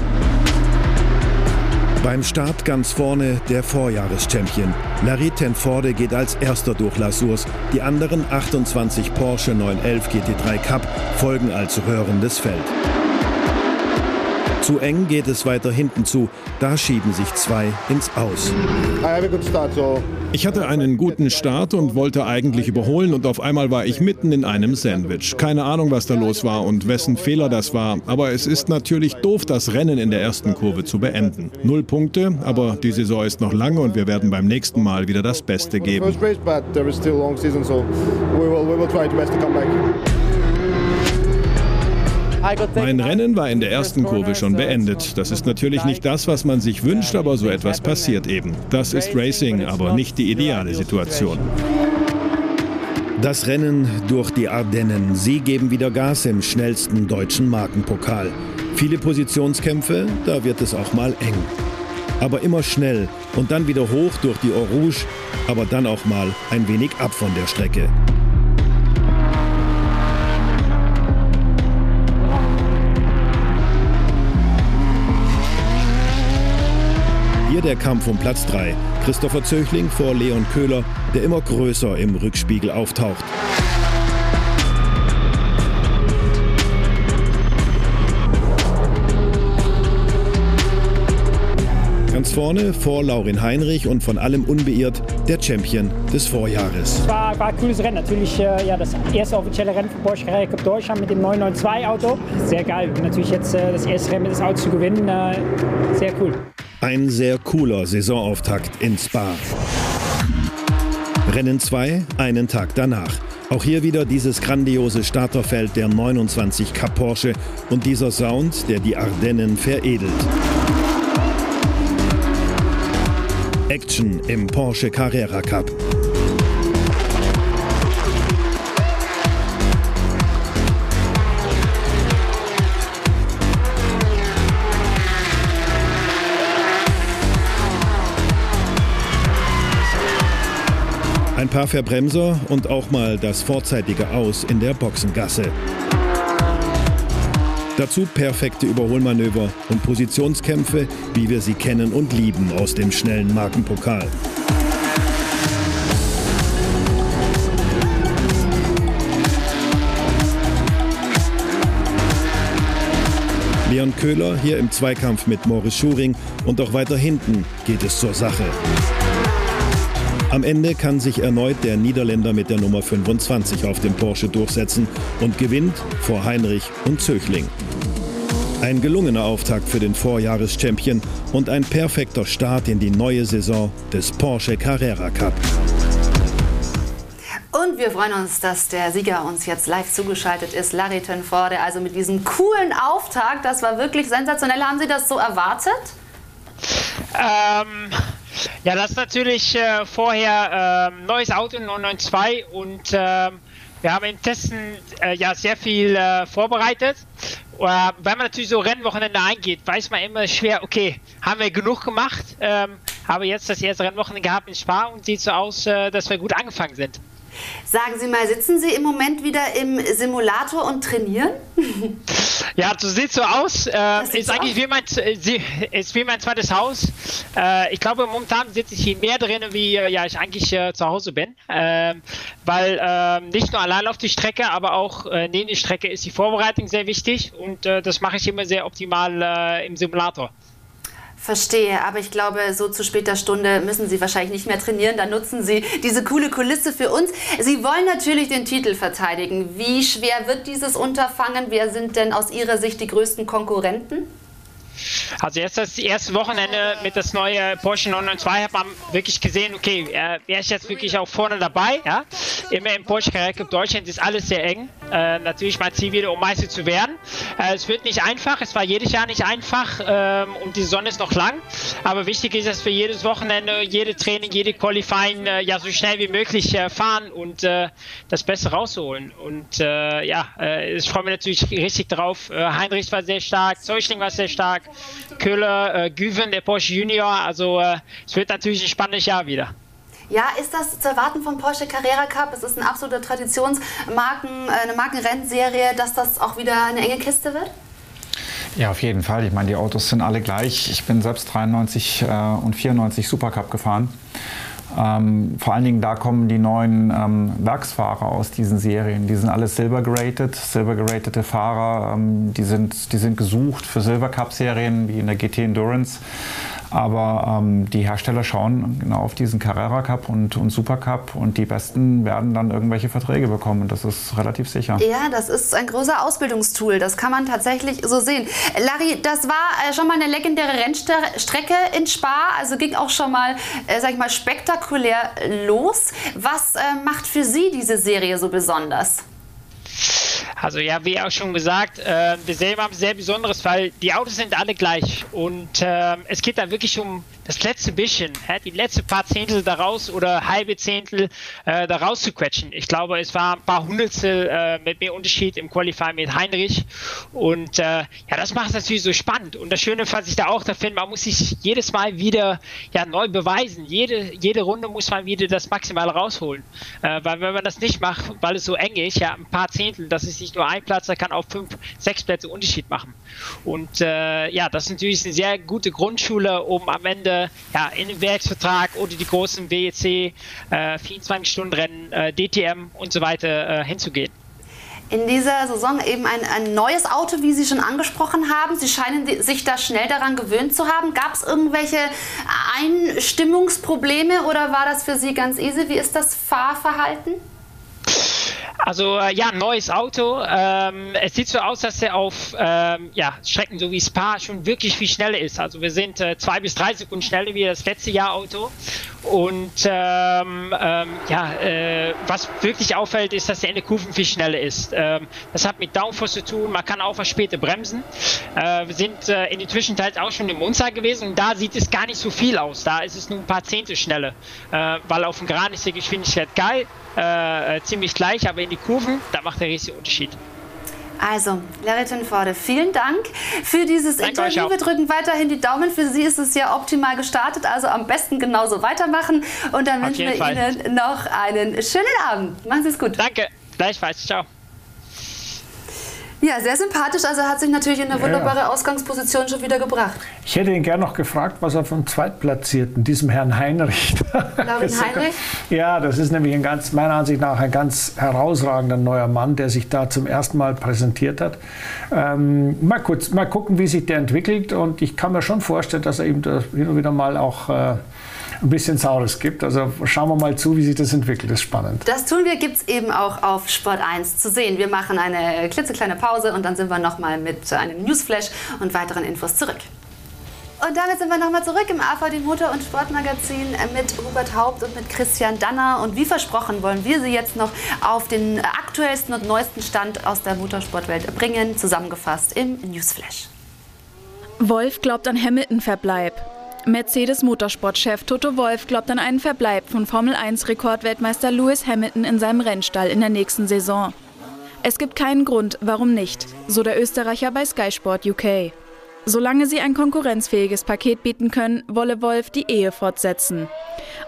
Beim Start ganz vorne der Vorjahreschampion. Larry Tenforde geht als erster durch Lasurs. Die anderen 28 Porsche 911 GT3 Cup folgen als röhrendes Feld. Zu eng geht es weiter hinten zu. Da schieben sich zwei ins Aus. Ich hatte einen guten Start und wollte eigentlich überholen und auf einmal war ich mitten in einem Sandwich. Keine Ahnung, was da los war und wessen Fehler das war. Aber es ist natürlich doof, das Rennen in der ersten Kurve zu beenden. Null Punkte, aber die Saison ist noch lange und wir werden beim nächsten Mal wieder das Beste geben. Mein Rennen war in der ersten Kurve schon beendet. Das ist natürlich nicht das, was man sich wünscht, aber so etwas passiert eben. Das ist Racing, aber nicht die ideale Situation. Das Rennen durch die Ardennen. Sie geben wieder Gas im schnellsten deutschen Markenpokal. Viele Positionskämpfe, da wird es auch mal eng. Aber immer schnell und dann wieder hoch durch die Eau Rouge, aber dann auch mal ein wenig ab von der Strecke. Hier der Kampf um Platz 3. Christopher Zöchling vor Leon Köhler, der immer größer im Rückspiegel auftaucht. Ganz vorne vor Laurin Heinrich und von allem unbeirrt der Champion des Vorjahres. Es war, war ein cooles Rennen. Natürlich äh, ja, das erste offizielle Rennen von Porsche Carrera Cup Deutschland mit dem 992 Auto. Sehr geil. Natürlich jetzt äh, das erste Rennen mit das Auto zu gewinnen. Äh, sehr cool. Ein sehr cooler Saisonauftakt in Spa. Rennen 2, einen Tag danach. Auch hier wieder dieses grandiose Starterfeld der 29 Cup Porsche und dieser Sound, der die Ardennen veredelt. Action im Porsche Carrera Cup. Paar Verbremser und auch mal das vorzeitige Aus in der Boxengasse. Dazu perfekte Überholmanöver und Positionskämpfe, wie wir sie kennen und lieben aus dem schnellen Markenpokal. Leon Köhler hier im Zweikampf mit Morris Schuring und auch weiter hinten geht es zur Sache. Am Ende kann sich erneut der Niederländer mit der Nummer 25 auf dem Porsche durchsetzen und gewinnt vor Heinrich und Zöchling. Ein gelungener Auftakt für den Vorjahreschampion und ein perfekter Start in die neue Saison des Porsche Carrera Cup. Und wir freuen uns, dass der Sieger uns jetzt live zugeschaltet ist, Larry Tenforde. Also mit diesem coolen Auftakt, das war wirklich sensationell. Haben Sie das so erwartet? Ähm, ja, das ist natürlich äh, vorher äh, neues Auto 992 und äh, wir haben im Testen äh, ja sehr viel äh, vorbereitet. Äh, wenn man natürlich so Rennwochenende eingeht, weiß man immer schwer, okay, haben wir genug gemacht? Ähm, habe jetzt das erste Rennwochenende gehabt in Spa und sieht so aus, äh, dass wir gut angefangen sind. Sagen Sie mal, sitzen Sie im Moment wieder im Simulator und trainieren? Ja, so sieht so aus. Äh, ist so eigentlich aus? Wie, mein, äh, ist wie mein zweites Haus. Äh, ich glaube, momentan sitze ich hier mehr drin, wie äh, ja, ich eigentlich äh, zu Hause bin. Ähm, weil ähm, nicht nur allein auf die Strecke, aber auch äh, neben die Strecke ist die Vorbereitung sehr wichtig und das mache ich immer sehr optimal im Simulator. Verstehe, aber ich glaube, so zu später Stunde müssen Sie wahrscheinlich nicht mehr trainieren. Dann nutzen Sie diese coole Kulisse für uns. Sie wollen natürlich den Titel verteidigen. Wie schwer wird dieses Unterfangen? Wer sind denn aus Ihrer Sicht die größten Konkurrenten? Also jetzt das erste Wochenende mit das neue Porsche 992 hat man wirklich gesehen, okay, äh, wer ist jetzt wirklich auch vorne dabei, ja? Immer im Porsche Carrera Cup Deutschland ist alles sehr eng. Äh, natürlich mein Ziel wieder, um Meister zu werden. Äh, es wird nicht einfach, es war jedes Jahr nicht einfach ähm, und die Sonne ist noch lang. Aber wichtig ist, dass wir jedes Wochenende, jede Training, jede Qualifying äh, ja so schnell wie möglich äh, fahren und äh, das Beste rausholen. Und äh, ja, ich freue mich natürlich richtig drauf. Heinrich war sehr stark, Zeuchling war sehr stark, Köhler, äh, Güven, der Porsche Junior. Also äh, es wird natürlich ein spannendes Jahr wieder. Ja, ist das zu erwarten vom Porsche Carrera Cup? Es ist ein absoluter Traditionsmarken, äh, eine Markenrennserie, dass das auch wieder eine enge Kiste wird? Ja, auf jeden Fall. Ich meine, die Autos sind alle gleich. Ich bin selbst 93 äh, und 94 Supercup gefahren. Ähm, vor allen Dingen da kommen die neuen ähm, Werksfahrer aus diesen Serien. Die sind alle silver gerated, silver geratete Fahrer. Ähm, die, sind, die sind gesucht für Silver Cup Serien wie in der GT Endurance. Aber ähm, die Hersteller schauen genau auf diesen Carrera Cup und, und Super Cup und die Besten werden dann irgendwelche Verträge bekommen. Das ist relativ sicher. Ja, das ist ein großer Ausbildungstool. Das kann man tatsächlich so sehen. Larry, das war äh, schon mal eine legendäre Rennstrecke in Spa. Also ging auch schon mal, äh, sag ich mal, spektakulär los. Was äh, macht für Sie diese Serie so besonders? Also ja, wie auch schon gesagt, äh, wir sehen was sehr Besonderes, weil die Autos sind alle gleich. Und äh, es geht da wirklich um das letzte bisschen, die letzte paar Zehntel daraus oder halbe Zehntel äh, daraus zu quetschen. Ich glaube, es war ein paar Hundertstel äh, mit mehr Unterschied im Qualifying mit Heinrich und äh, ja, das macht es natürlich so spannend. Und das Schöne, was ich da auch da finde, man muss sich jedes Mal wieder ja neu beweisen. Jede, jede Runde muss man wieder das Maximale rausholen, äh, weil wenn man das nicht macht, weil es so eng ist, ja, ein paar Zehntel, das ist nicht nur ein Platz, da kann auch fünf, sechs Plätze Unterschied machen. Und äh, ja, das ist natürlich eine sehr gute Grundschule, um am Ende ja, in den Werksvertrag oder die großen WEC, äh, 24-Stunden-Rennen, äh, DTM und so weiter äh, hinzugehen in dieser Saison eben ein, ein, neues Auto, wie Sie schon angesprochen haben. Sie scheinen sich da schnell daran gewöhnt zu haben. Gab es irgendwelche Einstimmungsprobleme oder war das für Sie ganz easy? Wie ist das Fahrverhalten? Also äh, ja, neues Auto. Ähm, es sieht so aus, dass er auf ähm, ja, Strecken so wie Spa schon wirklich viel schneller ist. Also wir sind äh, zwei bis drei Sekunden schneller wie das letzte Jahr Auto. Und ähm, ähm, ja, äh, was wirklich auffällt, ist, dass der Ende Kurven viel schneller ist. Ähm, das hat mit Downforce zu tun. Man kann auch was später bremsen. Äh, wir sind äh, in der Zwischenzeit auch schon im Monza gewesen und da sieht es gar nicht so viel aus. Da ist es nur ein paar Zehntel schneller, äh, weil auf dem Gran ist die Geschwindigkeit geil äh, äh, ziemlich gleich, aber in die Kurven, da macht der riesige Unterschied. Also, Larry Tenforde, vielen Dank für dieses Danke Interview. Wir drücken weiterhin die Daumen. Für Sie ist es ja optimal gestartet, also am besten genauso weitermachen. Und dann Auf wünschen wir Fall. Ihnen noch einen schönen Abend. Machen Sie es gut. Danke, gleichfalls. Ciao. Ja, sehr sympathisch. Also hat sich natürlich in eine ja, wunderbare ja. Ausgangsposition schon wieder gebracht. Ich hätte ihn gerne noch gefragt, was er vom Zweitplatzierten, diesem Herrn Heinrich. Laurin Heinrich? Ja, das ist nämlich ein ganz, meiner Ansicht nach ein ganz herausragender neuer Mann, der sich da zum ersten Mal präsentiert hat. Ähm, mal, kurz, mal gucken, wie sich der entwickelt. Und ich kann mir schon vorstellen, dass er eben hin und wieder mal auch äh, ein bisschen Saures gibt. Also schauen wir mal zu, wie sich das entwickelt. Das ist spannend. Das tun wir, gibt es eben auch auf Sport 1 zu sehen. Wir machen eine klitzekleine Pause und dann sind wir nochmal mit einem Newsflash und weiteren Infos zurück. Und damit sind wir nochmal zurück im AVD Motor- und Sportmagazin mit Hubert Haupt und mit Christian Danner. Und wie versprochen wollen wir Sie jetzt noch auf den aktuellsten und neuesten Stand aus der Motorsportwelt bringen, zusammengefasst im Newsflash. Wolf glaubt an Hamilton-Verbleib. Mercedes-Motorsportchef Toto Wolf glaubt an einen Verbleib von Formel-1-Rekordweltmeister Lewis Hamilton in seinem Rennstall in der nächsten Saison. Es gibt keinen Grund, warum nicht, so der Österreicher bei Sky Sport UK. Solange sie ein konkurrenzfähiges Paket bieten können, wolle Wolf die Ehe fortsetzen.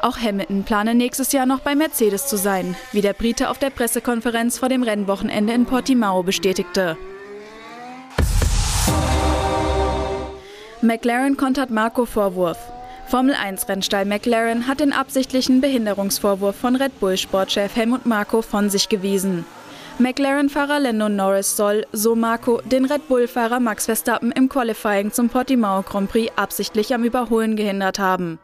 Auch Hamilton plane nächstes Jahr noch bei Mercedes zu sein, wie der Brite auf der Pressekonferenz vor dem Rennwochenende in Portimao bestätigte. McLaren kontert Marco Vorwurf. Formel 1 Rennstall McLaren hat den absichtlichen Behinderungsvorwurf von Red Bull Sportchef Helmut Marko von sich gewiesen. McLaren-Fahrer Lando Norris soll, so Marco, den Red Bull-Fahrer Max Verstappen im Qualifying zum Portimao Grand Prix absichtlich am Überholen gehindert haben.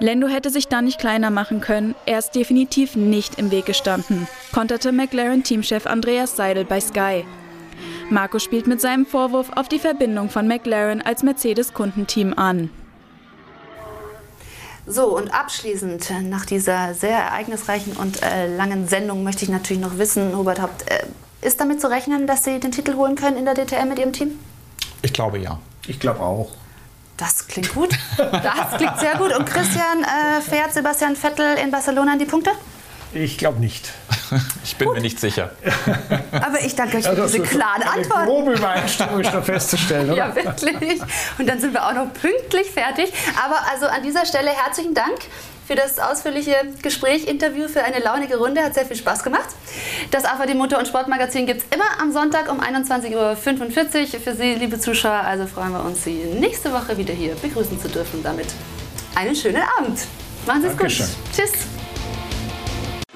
Lando hätte sich da nicht kleiner machen können, er ist definitiv nicht im Weg gestanden, konterte McLaren-Teamchef Andreas Seidel bei Sky. Marco spielt mit seinem Vorwurf auf die Verbindung von McLaren als Mercedes-Kundenteam an. So, und abschließend nach dieser sehr ereignisreichen und äh, langen Sendung möchte ich natürlich noch wissen, Hubert Haupt, äh, ist damit zu rechnen, dass Sie den Titel holen können in der DTM mit Ihrem Team? Ich glaube ja. Ich glaube auch. Das klingt gut. Das klingt sehr gut. Und Christian, äh, fährt Sebastian Vettel in Barcelona an die Punkte? Ich glaube nicht. Ich bin Gut. mir nicht sicher. Aber ich danke euch für ja, diese klaren Antworten. Grobe Übereinstimmung ist da festzustellen, oder? Ja, wirklich. Und dann sind wir auch noch pünktlich fertig. Aber also an dieser Stelle herzlichen Dank für das ausführliche Gespräch, Interview, für eine launige Runde. Hat sehr viel Spaß gemacht. Das AVD Motor- und Sportmagazin gibt es immer am Sonntag um 21.45 Uhr für Sie, liebe Zuschauer. Also freuen wir uns, Sie nächste Woche wieder hier begrüßen zu dürfen. Damit einen schönen Abend. Machen Sie es gut. Tschüss.